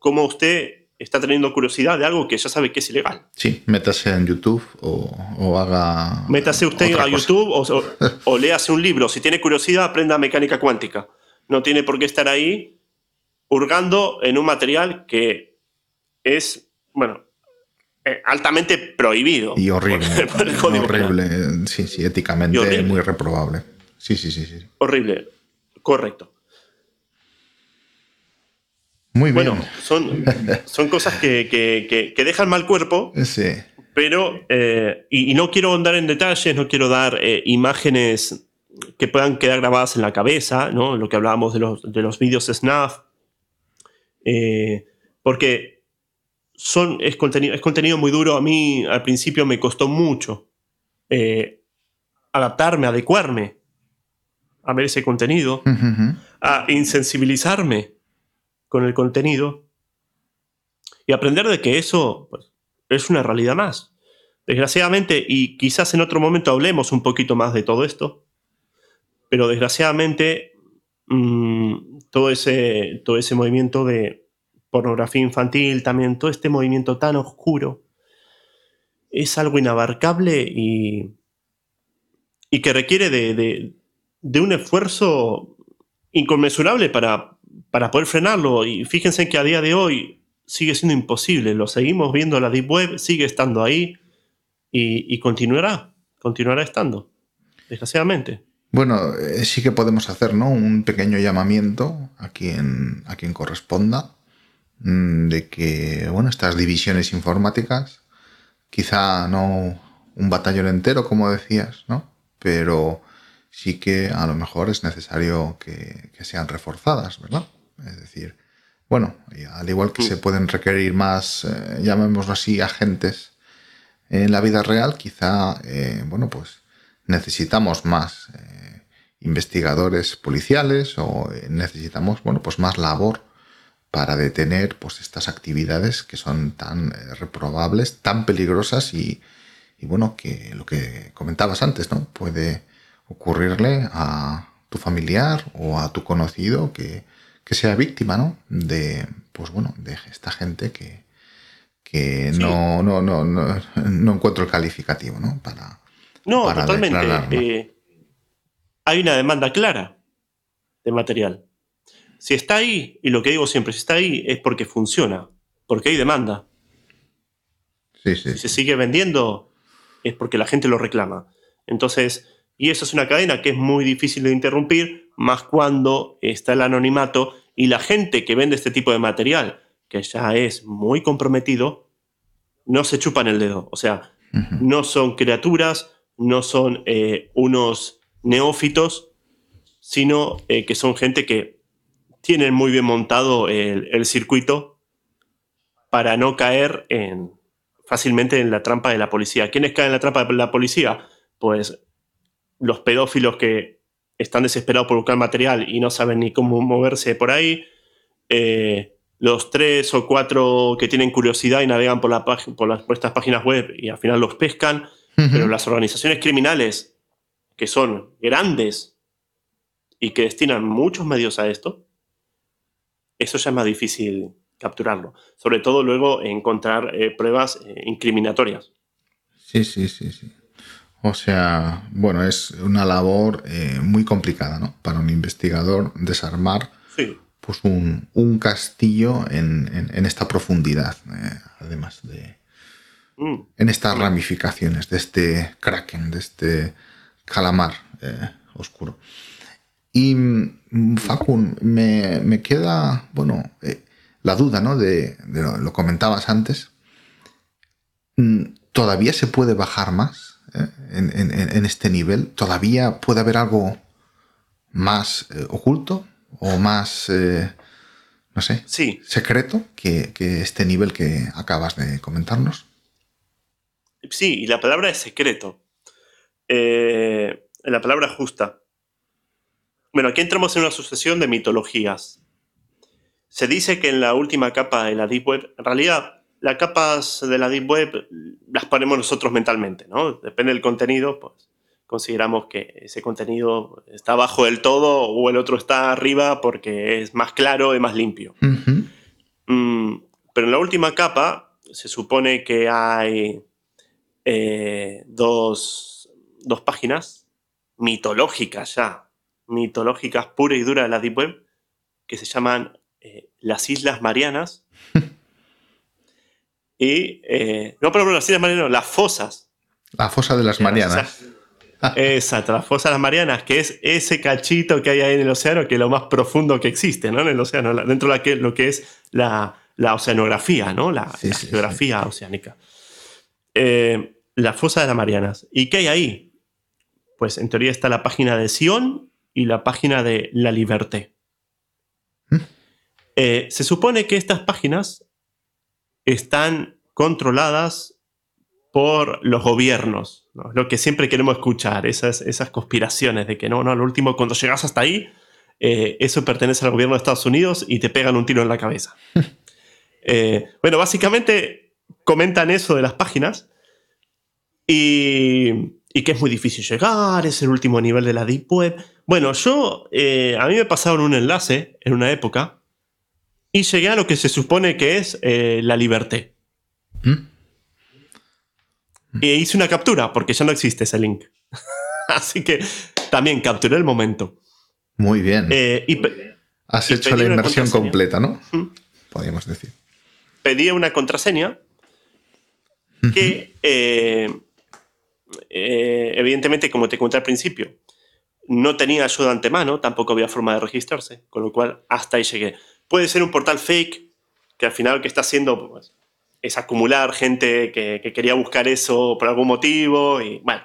¿cómo usted está teniendo curiosidad de algo que ya sabe que es ilegal? Sí, métase en YouTube o, o haga. Métase usted otra a cosa. YouTube o, o, o léase un libro. Si tiene curiosidad, aprenda mecánica cuántica. No tiene por qué estar ahí hurgando en un material que es, bueno, eh, altamente prohibido. Y horrible. por- por horrible. Sí, sí, éticamente muy reprobable. Sí, sí, sí, sí. Horrible. Correcto. Muy bien. Bueno, son, son cosas que, que- que- que dejan mal cuerpo, Sí. pero, eh, y, y no quiero andar en detalles, no quiero dar eh, imágenes que puedan quedar grabadas en la cabeza, ¿no? Lo que hablábamos de los, de los vídeos snuff, eh, porque son, es, contenido, es contenido muy duro. A mí al principio me costó mucho eh, adaptarme, adecuarme a ver ese contenido, a insensibilizarme con el contenido y aprender de que eso pues, es una realidad más. Desgraciadamente, y quizás en otro momento hablemos un poquito más de todo esto, pero desgraciadamente mm, todo, ese, todo ese movimiento de pornografía infantil, también todo este movimiento tan oscuro, es algo inabarcable y, y que requiere de, de- de un esfuerzo inconmensurable para, para poder frenarlo. Y fíjense que a día de hoy sigue siendo imposible. Lo seguimos viendo la Deep Web, sigue estando ahí y, continuará, continuará estando, desgraciadamente. Bueno, eh, sí que podemos hacer ¿no? un pequeño llamamiento a quien, a quien corresponda mm, de que bueno, estas divisiones informáticas, quizá no un batallón entero, como decías, ¿no? pero sí que a lo mejor es necesario que, que sean reforzadas, ¿verdad? Es decir, bueno, al igual que se pueden requerir más, eh, llamémoslo así, agentes en la vida real, quizá, eh, bueno, pues necesitamos más eh, investigadores policiales o necesitamos, bueno, pues más labor para detener pues estas actividades que son tan reprobables, tan peligrosas y, y, bueno, que lo que comentabas antes, ¿no? Puede ocurrirle a tu familiar o a tu conocido que, que sea víctima, ¿no? De, pues bueno, de esta gente que, que no, no, no, no, encuentro el calificativo, ¿no? Para, no, totalmente. Eh, hay una demanda clara de material. Si está ahí, y lo que digo siempre, si está ahí es porque funciona, porque hay demanda. Sí, sí. Si se sigue vendiendo es porque la gente lo reclama. Entonces, y eso es una cadena que es muy difícil de interrumpir, más cuando está el anonimato y la gente que vende este tipo de material, que ya es muy comprometido, no se chupan el dedo. O sea, no son criaturas, no son eh, unos neófitos, sino eh, que son gente que tienen muy bien montado el, circuito para no caer en, fácilmente en la trampa de la policía. ¿Quiénes caen en la trampa de la policía? Pues los pedófilos que están desesperados por buscar material y no saben ni cómo moverse por ahí. Eh, los tres o cuatro que tienen curiosidad y navegan por, la por, las, estas páginas web y al final los pescan. Pero las organizaciones criminales, que son grandes y que destinan muchos medios a esto, eso ya es más difícil capturarlo. Sobre todo luego encontrar eh, pruebas eh, incriminatorias. Sí, sí, sí, sí. O sea, bueno, es una labor eh, muy complicada, ¿no? Para un investigador desarmar pues un, castillo en, esta profundidad, eh, además de... Mm. En estas ramificaciones de este kraken, de este calamar eh, oscuro. Y mm, Facun, me, queda, bueno, la duda, ¿no? De, lo comentabas antes. Mm, ¿Todavía se puede bajar más? ¿Eh? en, este nivel, ¿todavía puede haber algo más eh, oculto o más, eh, no sé, sí. secreto que, este nivel que acabas de comentarnos? Sí, y la palabra es secreto. la palabra justa. Bueno, aquí entramos en una sucesión de mitologías. Se dice que en la última capa de la Deep Web, en realidad las capas de la Deep Web las ponemos nosotros mentalmente, ¿no? Depende del contenido, pues consideramos que ese contenido está abajo del todo o el otro está arriba porque es más claro y más limpio. Mm, pero en la última capa se supone que hay eh, dos, páginas mitológicas ya, mitológicas puras y duras de la Deep Web, que se llaman eh, las Islas Marianas y, eh, no, pero las Islas Marianas, las fosas. La fosa de las Marianas. Exacto, la fosa de las Marianas, que es ese cachito que hay ahí en el océano, que es lo más profundo que existe, ¿no? En el océano, dentro de lo que es la, oceanografía, ¿no? La, geografía oceánica. Eh, la fosa de las Marianas. ¿Y qué hay ahí? Pues en teoría está la página de Sion y la página de La Liberté. ¿Mm? Eh, se supone que estas páginas están controladas por los gobiernos. Lo que siempre queremos escuchar, esas, esas conspiraciones de que no, no, al último, cuando llegas hasta ahí, eh, eso pertenece al gobierno de Estados Unidos y te pegan un tiro en la cabeza. Eh, bueno, básicamente comentan eso de las páginas y, que es muy difícil llegar, es el último nivel de la Deep Web. Bueno, yo, eh, a mí me pasaron un enlace en una época y llegué a lo que se supone que es eh, la libertad. ¿Mm? Y hice una captura, porque ya no existe ese link. Así que también capturé el momento. Muy bien. Eh, Has hecho la inmersión completa, ¿no? Podríamos decir. pedía una contraseña que, eh, evidentemente, como te conté al principio, no tenía ayuda antemano, tampoco había forma de registrarse, con lo cual hasta ahí llegué. Puede ser un portal fake, que al final lo que está haciendo pues, es acumular gente que, que, quería buscar eso por algún motivo, y bueno,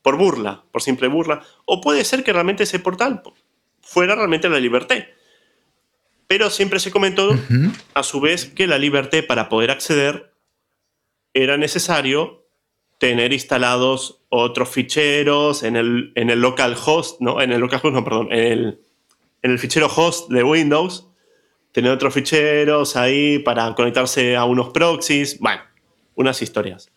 por burla, por simple burla. O puede ser que realmente ese portal fuera realmente la libertad. Pero siempre se comentó, a su vez, que la libertad para poder acceder era necesario tener instalados otros ficheros en el, en el local host, no, en el local host, no, perdón, en el, en el fichero host de Windows, tener otros ficheros ahí para conectarse a unos proxies, bueno, unas historias.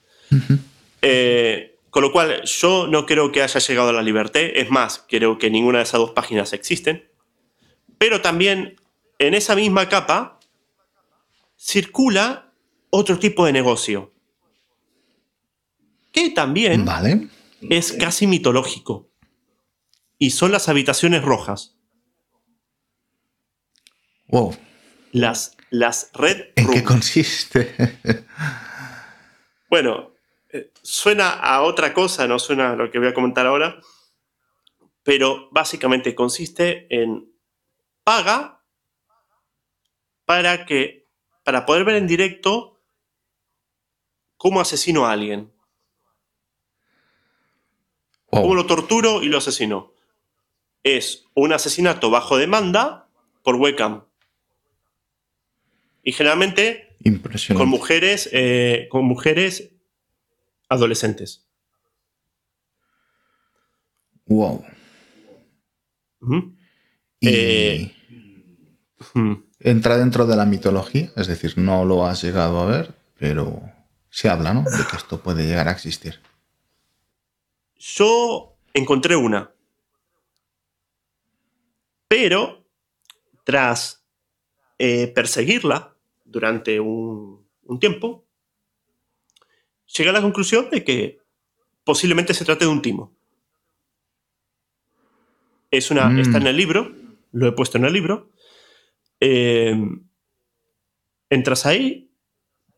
eh, con lo cual, yo no creo que haya llegado a la libertad, es más, creo que ninguna de esas dos páginas existen, pero también en esa misma capa circula otro tipo de negocio, que también vale. es casi mitológico, y son las habitaciones rojas. Wow. Las, las red ¿En qué consiste? bueno, eh, suena a otra cosa, no suena a lo que voy a comentar ahora, pero básicamente consiste en paga para que para poder ver en directo cómo asesino a alguien. Cómo lo torturo y lo asesino. Es un asesinato bajo demanda por webcam. Y generalmente con mujeres, eh, con mujeres adolescentes. Wow. Y Eh, entra dentro de la mitología, es decir, no lo has llegado a ver, pero se habla, ¿no? De que esto puede llegar a existir. Yo encontré una. Pero tras eh, perseguirla durante un, un tiempo, llegué a la conclusión de que posiblemente se trate de un timo. Es una, Mm. Está en el libro, lo he puesto en el libro. Eh, entras ahí,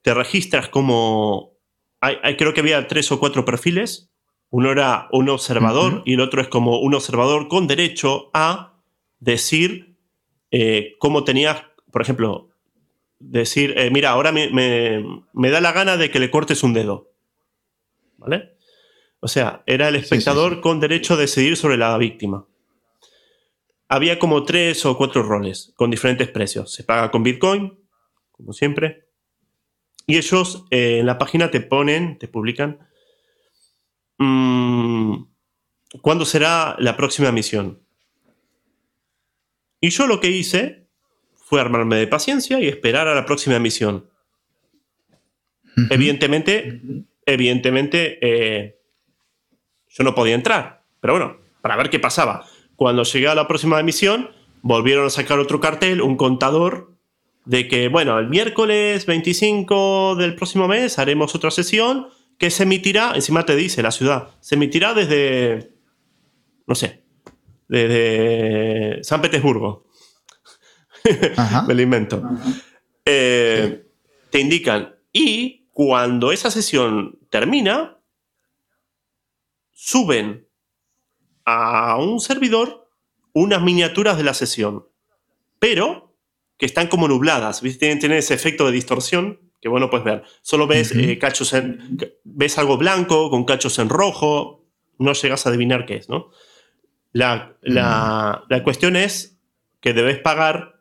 te registras como... hay- hay- creo que había tres o cuatro perfiles. Uno era un observador y el otro es como un observador con derecho a decir eh, cómo tenías, por ejemplo, decir, eh, mira, ahora me, me- me da la gana de que le cortes un dedo. ¿Vale? O sea, era el sí, espectador sí. con derecho a decidir sobre la víctima. Había como tres o cuatro roles con diferentes precios. Se paga con Bitcoin, como siempre. Y ellos eh, en la página te ponen, te publican, mm, cuándo será la próxima misión. Y yo lo que hice fue armarme de paciencia y esperar a la próxima misión. Evidentemente, evidentemente, eh, yo no podía entrar. Pero bueno, para ver qué pasaba. Cuando llegué a la próxima emisión, volvieron a sacar otro cartel, un contador, de que, bueno, el miércoles 25 del próximo mes haremos otra sesión que se emitirá, encima te dice la ciudad, se emitirá desde, no sé, desde San Petersburgo. Me lo invento. Eh, te indican. Y cuando esa sesión termina, suben a un servidor unas miniaturas de la sesión. Pero que están como nubladas. Tienen, tienen ese efecto de distorsión que bueno puedes ver. Solo ves eh, cachos en. ves algo blanco con cachos en rojo. No llegas a adivinar qué es, ¿no? La, la- la cuestión es que debes pagar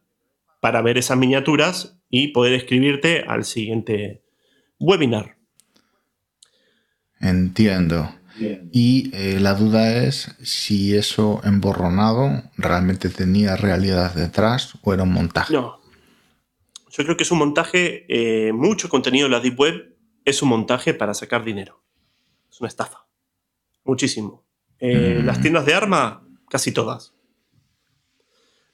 para ver esas miniaturas y poder escribirte al siguiente webinar. Entiendo. Y eh, la duda es si eso emborronado realmente tenía realidad detrás o era un montaje. No. Yo creo que es un montaje, eh, mucho contenido en la Deep Web es un montaje para sacar dinero. Es una estafa. Muchísimo. Eh, Mm. Las tiendas de arma, casi todas.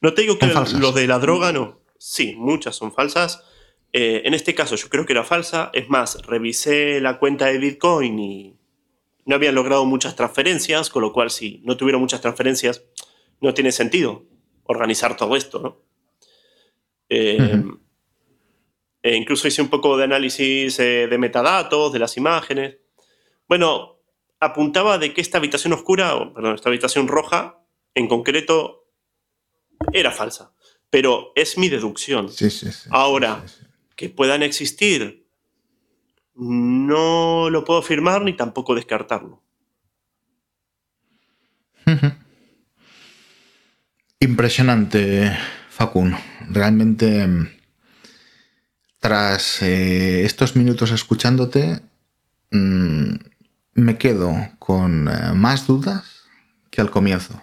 No te digo que los de la droga no. Sí, muchas son falsas. Eh, en este caso yo creo que era falsa. Es más, revisé la cuenta de Bitcoin y no habían logrado muchas transferencias, con lo cual si no tuvieron muchas transferencias, no tiene sentido organizar todo esto, ¿no? Eh. E incluso hice un poco de análisis eh, de metadatos, de las imágenes. Bueno, apuntaba de que esta habitación oscura, o, perdón, esta habitación roja, en concreto, era falsa. Pero es mi deducción. Sí, sí, sí. Ahora, que puedan existir, no lo puedo afirmar ni tampoco descartarlo. Impresionante, Facun. Realmente, mm, tras eh, estos minutos escuchándote, mm, me quedo con eh, más dudas que al comienzo.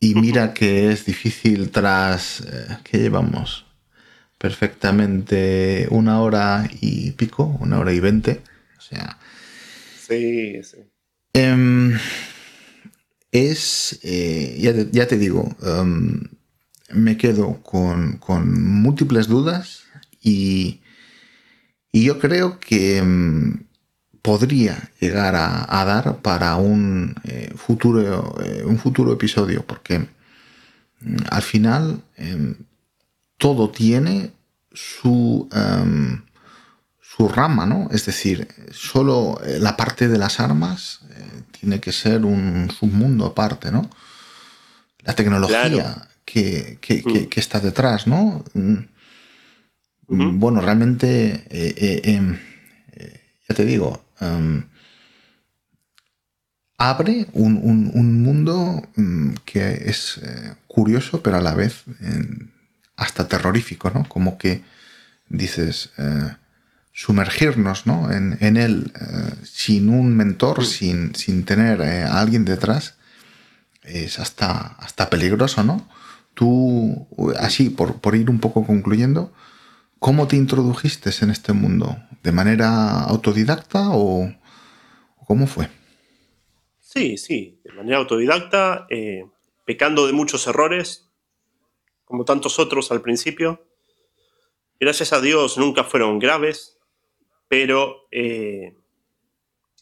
Y mira que es difícil tras, eh, ¿qué llevamos? Perfectamente una hora y pico, una hora y veinte. O sea, Sí, sí. Em, es, eh, ya, te, ya te digo, em, me quedo con, con múltiples dudas y, y yo creo que em, podría llegar a, a dar para un, eh, futuro, eh, un futuro episodio, porque mm, al final em, todo tiene su, em, su rama, ¿no? Es decir, solo eh, la parte de las armas tiene que ser un submundo aparte, ¿no? La tecnología Claro. que, que- que- Mm. que está detrás, ¿no? Mm. Bueno, realmente, eh, eh, em, eh, ya te digo, em, abre un, un- un mundo mm, que es eh, curioso, pero a la vez em, hasta terrorífico, ¿no? Como que dices, eh, sumergirnos ¿no? en, en él eh, sin un mentor, sin, sin tener a alguien detrás, es hasta, hasta peligroso, ¿no? Tú, así, por, por ir un poco concluyendo, ¿cómo te introdujiste en este mundo? ¿De manera autodidacta o cómo fue? Sí, sí, de manera autodidacta, eh, pecando de muchos errores, como tantos otros al principio. Gracias a Dios nunca fueron graves, pero eh,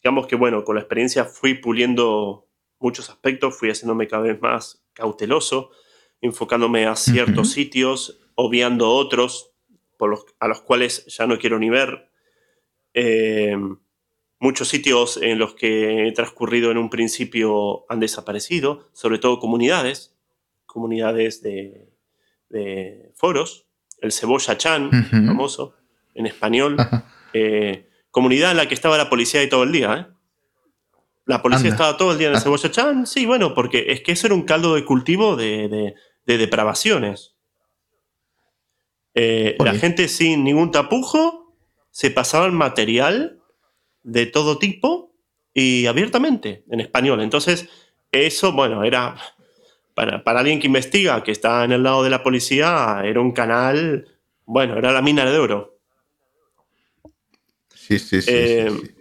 digamos que bueno, con la experiencia fui puliendo muchos aspectos, fui haciéndome cada vez más cauteloso, enfocándome a ciertos sitios, obviando otros por los, a los cuales ya no quiero ni ver. Eh, muchos sitios en los que he transcurrido en un principio han desaparecido, sobre todo comunidades, comunidades de, de foros, el Cebolla Chan, famoso, en español, eh, comunidad en la que estaba la policía ahí todo el día, ¿eh? La policía Anda. estaba todo el día en el. Cebolla Chan, sí, bueno, porque es que eso era un caldo de cultivo de, de- de depravaciones. Eh, la gente sin ningún tapujo se pasaban material de todo tipo y abiertamente en español. Entonces, eso, bueno, era para, para alguien que investiga, que está en el lado de la policía, era un canal, bueno, era la mina de oro. Sí, sí, sí. Eh, sí, sí.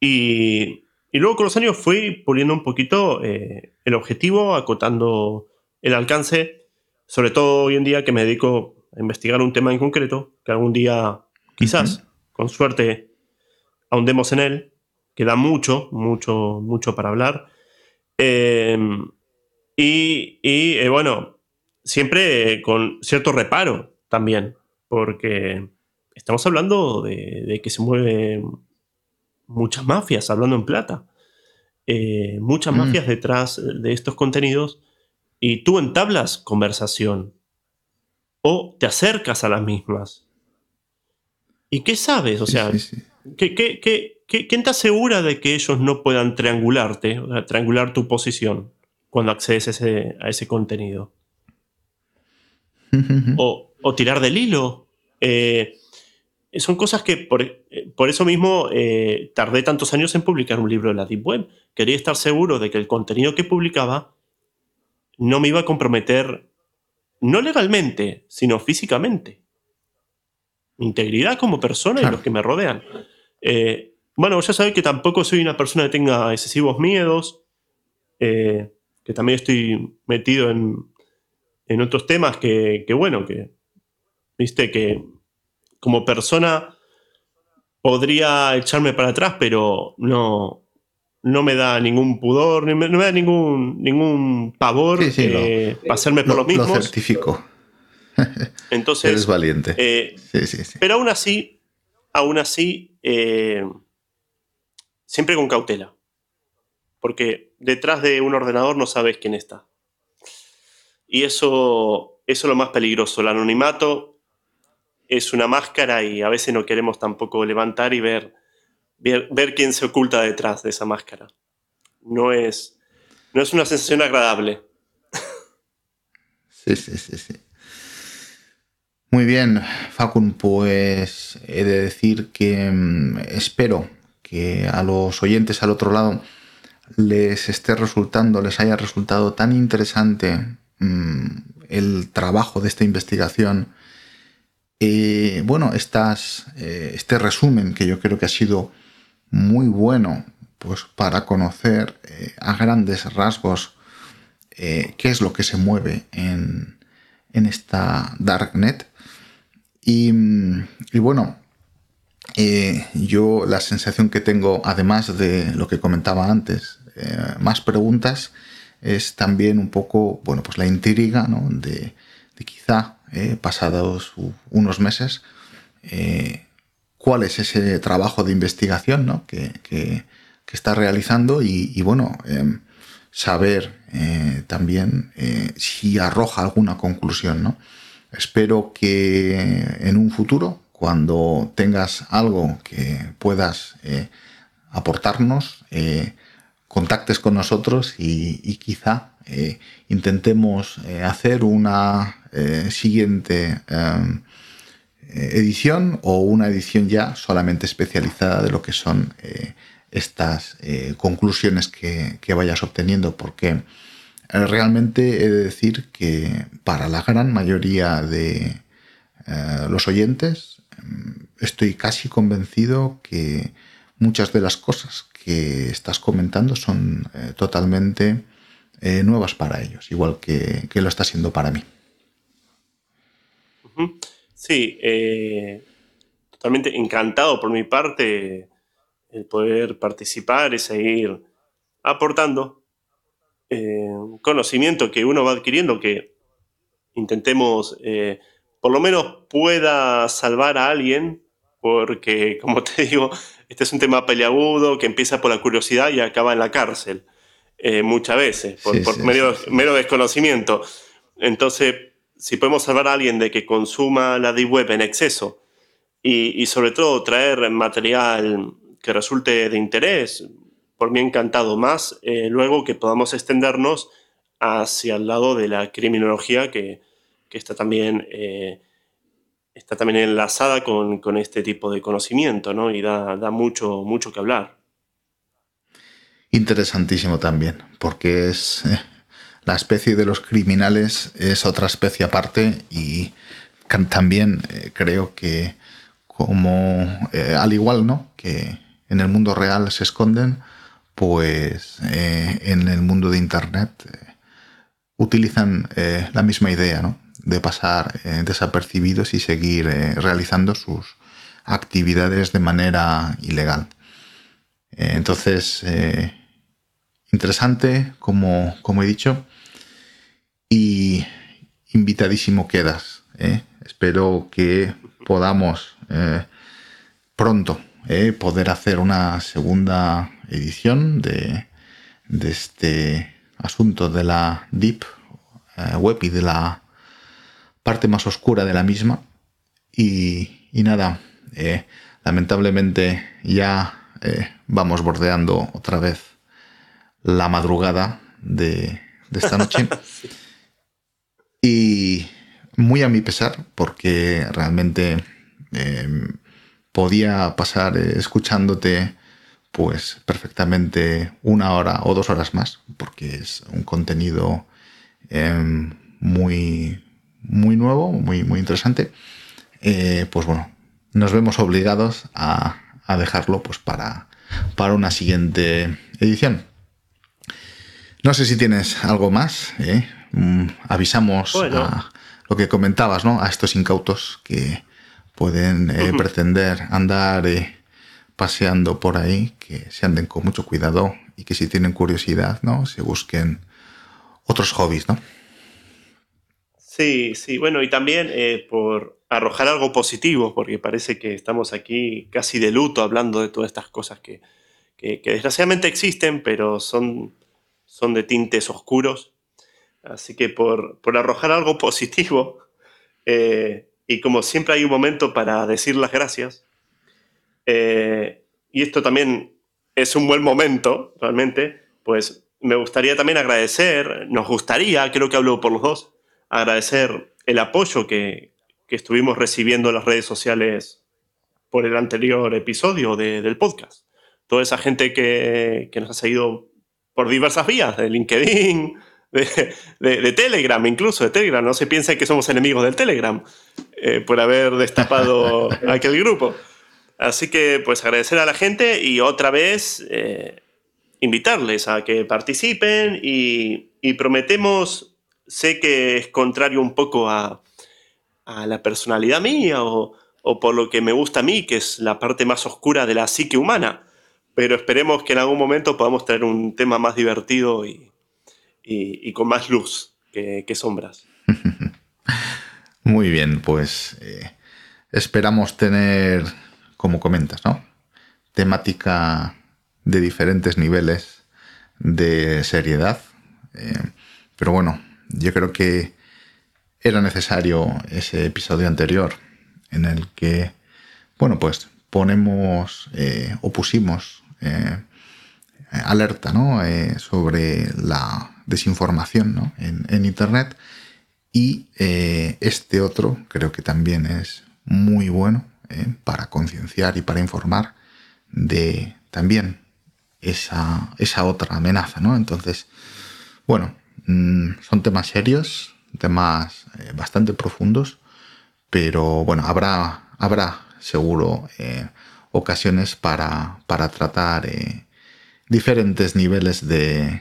Y, y luego con los años fui puliendo un poquito eh, el objetivo, acotando el alcance, sobre todo hoy en día que me dedico a investigar un tema en concreto, que algún día, quizás, con suerte, ahondemos en él, que da mucho, mucho, mucho para hablar. Eh, y, y, eh, bueno, siempre con cierto reparo también, porque estamos hablando de, de que se mueven muchas mafias, hablando en plata. Eh, muchas Mm. mafias detrás de estos contenidos y tú entablas conversación o te acercas a las mismas. ¿Y qué sabes? O sea, sí, sí. ¿qué, qué, qué, qué- quién te asegura de que ellos no puedan triangularte, o sea, triangular tu posición cuando accedes a ese, a ese contenido? o, o tirar del hilo. Eh, son cosas que por, eh, por eso mismo eh, tardé tantos años en publicar un libro de la Deep Web. Quería estar seguro de que el contenido que publicaba no me iba a comprometer, no legalmente, sino físicamente. Mi integridad como persona y los que me rodean. Eh, bueno, ya sabéis que tampoco soy una persona que tenga excesivos miedos, eh, que también estoy metido en, en otros temas que, que, bueno, que, viste, que como persona podría echarme para atrás, pero no, no me da ningún pudor, ni me- no me da ningún, ningún pavor Sí, sí, lo- eh, pasarme por Lo, los mismos. lo certifico. Entonces. Eres valiente. Eh, sí, sí, sí. Pero aún así, aún así, eh, siempre con cautela. Porque detrás de un ordenador no sabes quién está. Y eso, eso es lo más peligroso. El anonimato es una máscara y a veces no queremos tampoco levantar y ver, ver, quién se oculta detrás de esa máscara. No es, no es una sensación agradable. Sí, sí, sí, sí. Muy bien, Facun, pues he de decir que mm, espero que a los oyentes al otro lado les esté resultando, les haya resultado tan interesante mm, el trabajo de esta investigación. Eh, bueno, estas, eh, este resumen que yo creo que ha sido muy bueno pues, para conocer eh, a grandes rasgos qué es lo que se mueve en, en esta Darknet. Y, y bueno, eh, yo la sensación que tengo, además de lo que comentaba antes, eh, más preguntas, es también un poco, bueno, pues la intriga, ¿no? De, quizá, eh, pasados unos meses, cuál es ese trabajo de investigación, ¿no? Que, que, está realizando y, y bueno, em, saber también si arroja alguna conclusión, ¿no? Espero que en un futuro cuando tengas algo que puedas eh, aportarnos, eh, contactes con nosotros y, quizá eh, intentemos hacer una siguiente em, edición o una edición ya solamente especializada de lo que son estas conclusiones que, vayas obteniendo, porque realmente he de decir que para la gran mayoría de los oyentes, estoy casi convencido que muchas de las cosas que estás comentando son eh, totalmente eh, nuevas para ellos, igual que, lo está siendo para mí. Sí, eh, totalmente encantado por mi parte el poder participar y seguir aportando conocimiento que uno va adquiriendo, que intentemos por lo menos pueda salvar a alguien, porque, como te digo, este es un tema peleagudo que empieza por la curiosidad y acaba en la cárcel, eh, muchas veces, por, mero, desconocimiento. Entonces, si podemos salvar a alguien de que consuma la Deep Web en exceso y, sobre todo traer material que resulte de interés, por mí encantado más, eh, luego que podamos extendernos hacia el lado de la criminología que, que está también, eh, está también enlazada con, este tipo de conocimiento, ¿no? Y da, mucho, mucho que hablar. Interesantísimo también, porque es eh, la especie de los criminales es otra especie aparte y también eh, creo que como al igual, ¿no? Que en el mundo real se esconden, pues en el mundo de Internet utilizan la misma idea, ¿no? de pasar eh, desapercibidos y seguir eh, realizando sus actividades de manera ilegal. Eh, entonces, interesante, como, como, he dicho, y invitadísimo quedas. Espero que podamos pronto poder hacer una segunda edición de, este asunto de la Deep Web y de la parte más oscura de la misma. Y, nada, eh, lamentablemente ya eh, vamos bordeando otra vez la madrugada de, esta noche. Y muy a mi pesar, porque realmente em, podía pasar eh, escuchándote pues perfectamente una hora o dos horas más, porque es un contenido em, muy, muy nuevo, muy, muy interesante, eh, pues bueno, nos vemos obligados a, dejarlo pues para, para una siguiente edición. No sé si tienes algo más. ¿eh? Mm, avisamos a lo que comentabas, ¿no? A estos incautos que pueden eh, pretender andar paseando por ahí, que se anden con mucho cuidado y que si tienen curiosidad, ¿no? Se busquen otros hobbies, ¿no? Sí, sí, bueno, y también eh, por arrojar algo positivo, porque parece que estamos aquí casi de luto hablando de todas estas cosas que, desgraciadamente existen, pero son, son de tintes oscuros. Así que por, arrojar algo positivo, eh, y como siempre hay un momento para decir las gracias, eh, y esto también es un buen momento, realmente, pues me gustaría también agradecer, nos gustaría, creo que hablo por los dos, agradecer el apoyo que, estuvimos recibiendo en las redes sociales por el anterior episodio del podcast. Toda esa gente que, nos ha seguido por diversas vías, de LinkedIn, de, Telegram, incluso de Telegram. No se piensa que somos enemigos del Telegram eh, por haber destapado aquel grupo. Así que pues agradecer a la gente y otra vez eh, invitarles a que participen y, prometemos, sé que es contrario un poco a, la personalidad mía o, por lo que me gusta a mí, que es la parte más oscura de la psique humana, pero esperemos que en algún momento podamos tener un tema más divertido y, con más luz que, sombras. Muy bien, pues eh, esperamos tener, como comentas, ¿no? Temática de diferentes niveles de seriedad. Eh, pero bueno, yo creo que era necesario ese episodio anterior en el que, bueno, pues ponemos eh, o pusimos alerta ¿no? sobre la desinformación ¿no? en, Internet. Y este otro creo que también es muy bueno para concienciar y para informar de también esa, esa otra amenaza, ¿no? Entonces, bueno, mm, son temas serios, temas eh, bastante profundos, pero bueno, habrá, habrá seguro eh, ocasiones para, para tratar eh, diferentes niveles de,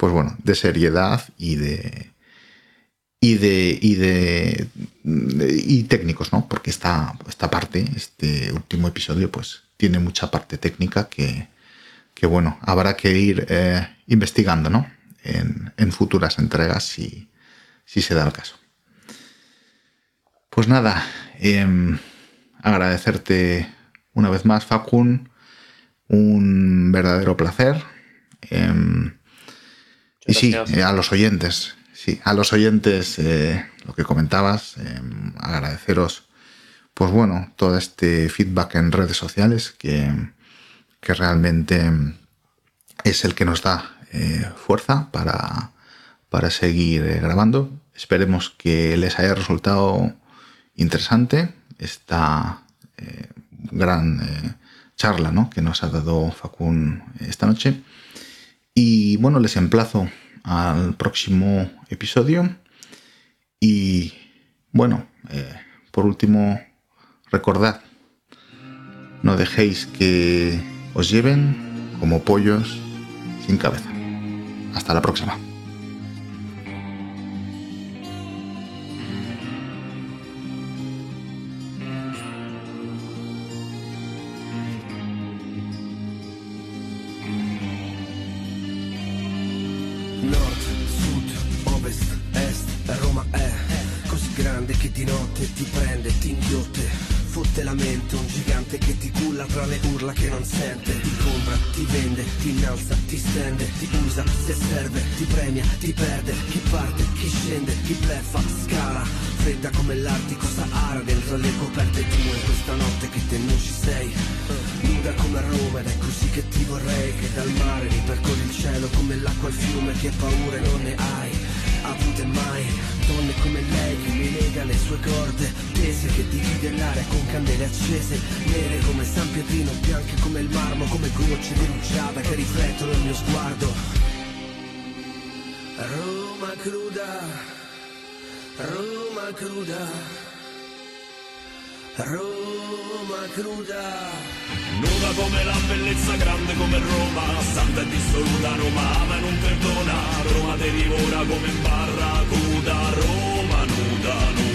pues bueno, de seriedad y de, y de, y de, y técnicos, ¿no? Porque esta, esta parte, este último episodio, pues tiene mucha parte técnica que, que bueno, habrá que ir eh, investigando ¿no? en, futuras entregas si, si, se da el caso. Pues nada, em, agradecerte una vez más, Facun, un verdadero placer. Em, y sí, eh, a los oyentes, sí, a los oyentes, eh, lo que comentabas, em, agradeceros, pues bueno, todo este feedback en redes sociales que que realmente es el que nos da eh, fuerza para, para seguir eh, grabando. Esperemos que les haya resultado interesante esta eh, gran charla ¿no? que nos ha dado Facun esta noche. Y bueno, les emplazo al próximo episodio. Y bueno, por último, recordad, no dejéis que os lleven como pollos sin cabeza. Hasta la próxima. Che divide l'aria con candele accese Nere come San Pietrino, bianche come il marmo Come gocce di rugiada che riflettono il mio sguardo. Roma cruda, Roma cruda Roma cruda. Nuda come la bellezza grande come Roma, santa e dissoluta Roma ama e non perdona, Roma te come barracuda, Roma nuda, nuda,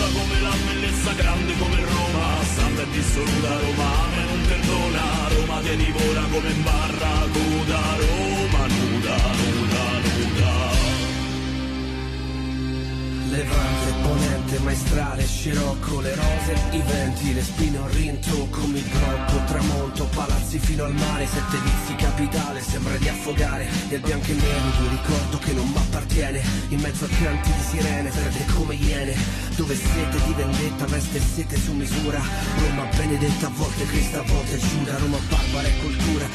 nuda come la bellezza grande come Roma, santa e dissoluta Roma ama e non perdona, Roma te divora come barracuda, Roma nuda, nuda, nuda. maestrale, scirocco, le rose, i venti, le spine un rintocco, mi blocco, tramonto, palazzi fino al mare, sette vizi capitale, sembra di affogare, nel bianco e nero, un ricordo che non m'appartiene, in mezzo a canti di sirene, verde come iene, dove sete di vendetta, veste sete su misura, Roma benedetta, a volte Cristo, a volte Giuda, Roma barbara e cultura,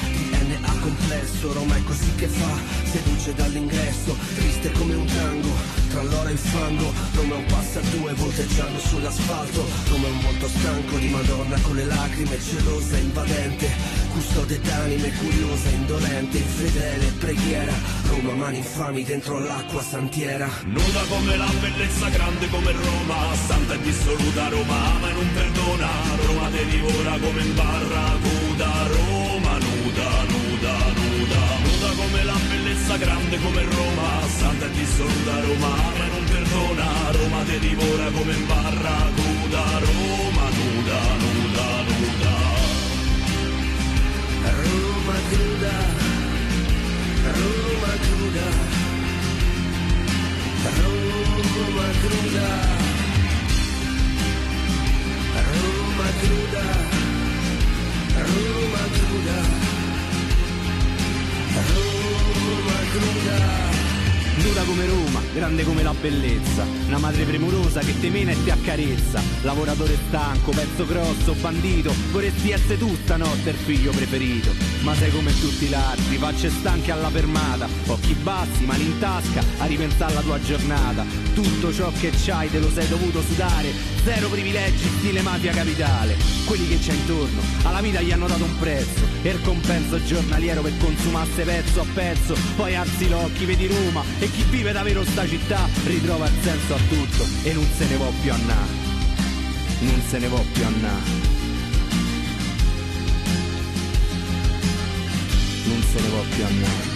DNA complesso, Roma è così che fa, seduce dall'ingresso, triste come un tango, tra l'ora e il fango, è un passa due, volteggiando sull'asfalto, è un volto stanco di Madonna con le lacrime, gelosa, invadente, custode d'anime, curiosa, indolente, infedele, preghiera, Roma mani infami dentro l'acqua santiera. Nuda come la bellezza, grande come Roma, santa e dissoluta Roma ama e non perdona, Roma te divora come in barracuda, Roma nuda, nuda, nuda, nuda come la bellezza, grande come Roma, santa e dissoluta Roma ama e non perdona, Roma te divora come in barracuda, Roma nuda, nuda, nuda. Roma cruda, Roma cruda, Roma cruda, Roma cruda, Roma cruda, Roma cruda. greater Nuda come Roma, grande come la bellezza. Una madre premurosa che te mena e ti accarezza. Lavoratore stanco, pezzo grosso, bandito. Vorresti essere tu stanotte il figlio preferito. Ma sei come tutti gli altri, facce stanche alla fermata. Occhi bassi, mani in tasca, a ripensare alla tua giornata. Tutto ciò che c'hai te lo sei dovuto sudare. Zero privilegi, stile mafia capitale. Quelli che c'è intorno, alla vita gli hanno dato un prezzo. E il compenso giornaliero per consumasse pezzo a pezzo. Poi alzi l'occhi, vedi Roma E chi vive davvero sta città ritrova il senso a tutto E non se ne può più annà Non se ne può più annà Non se ne può più annà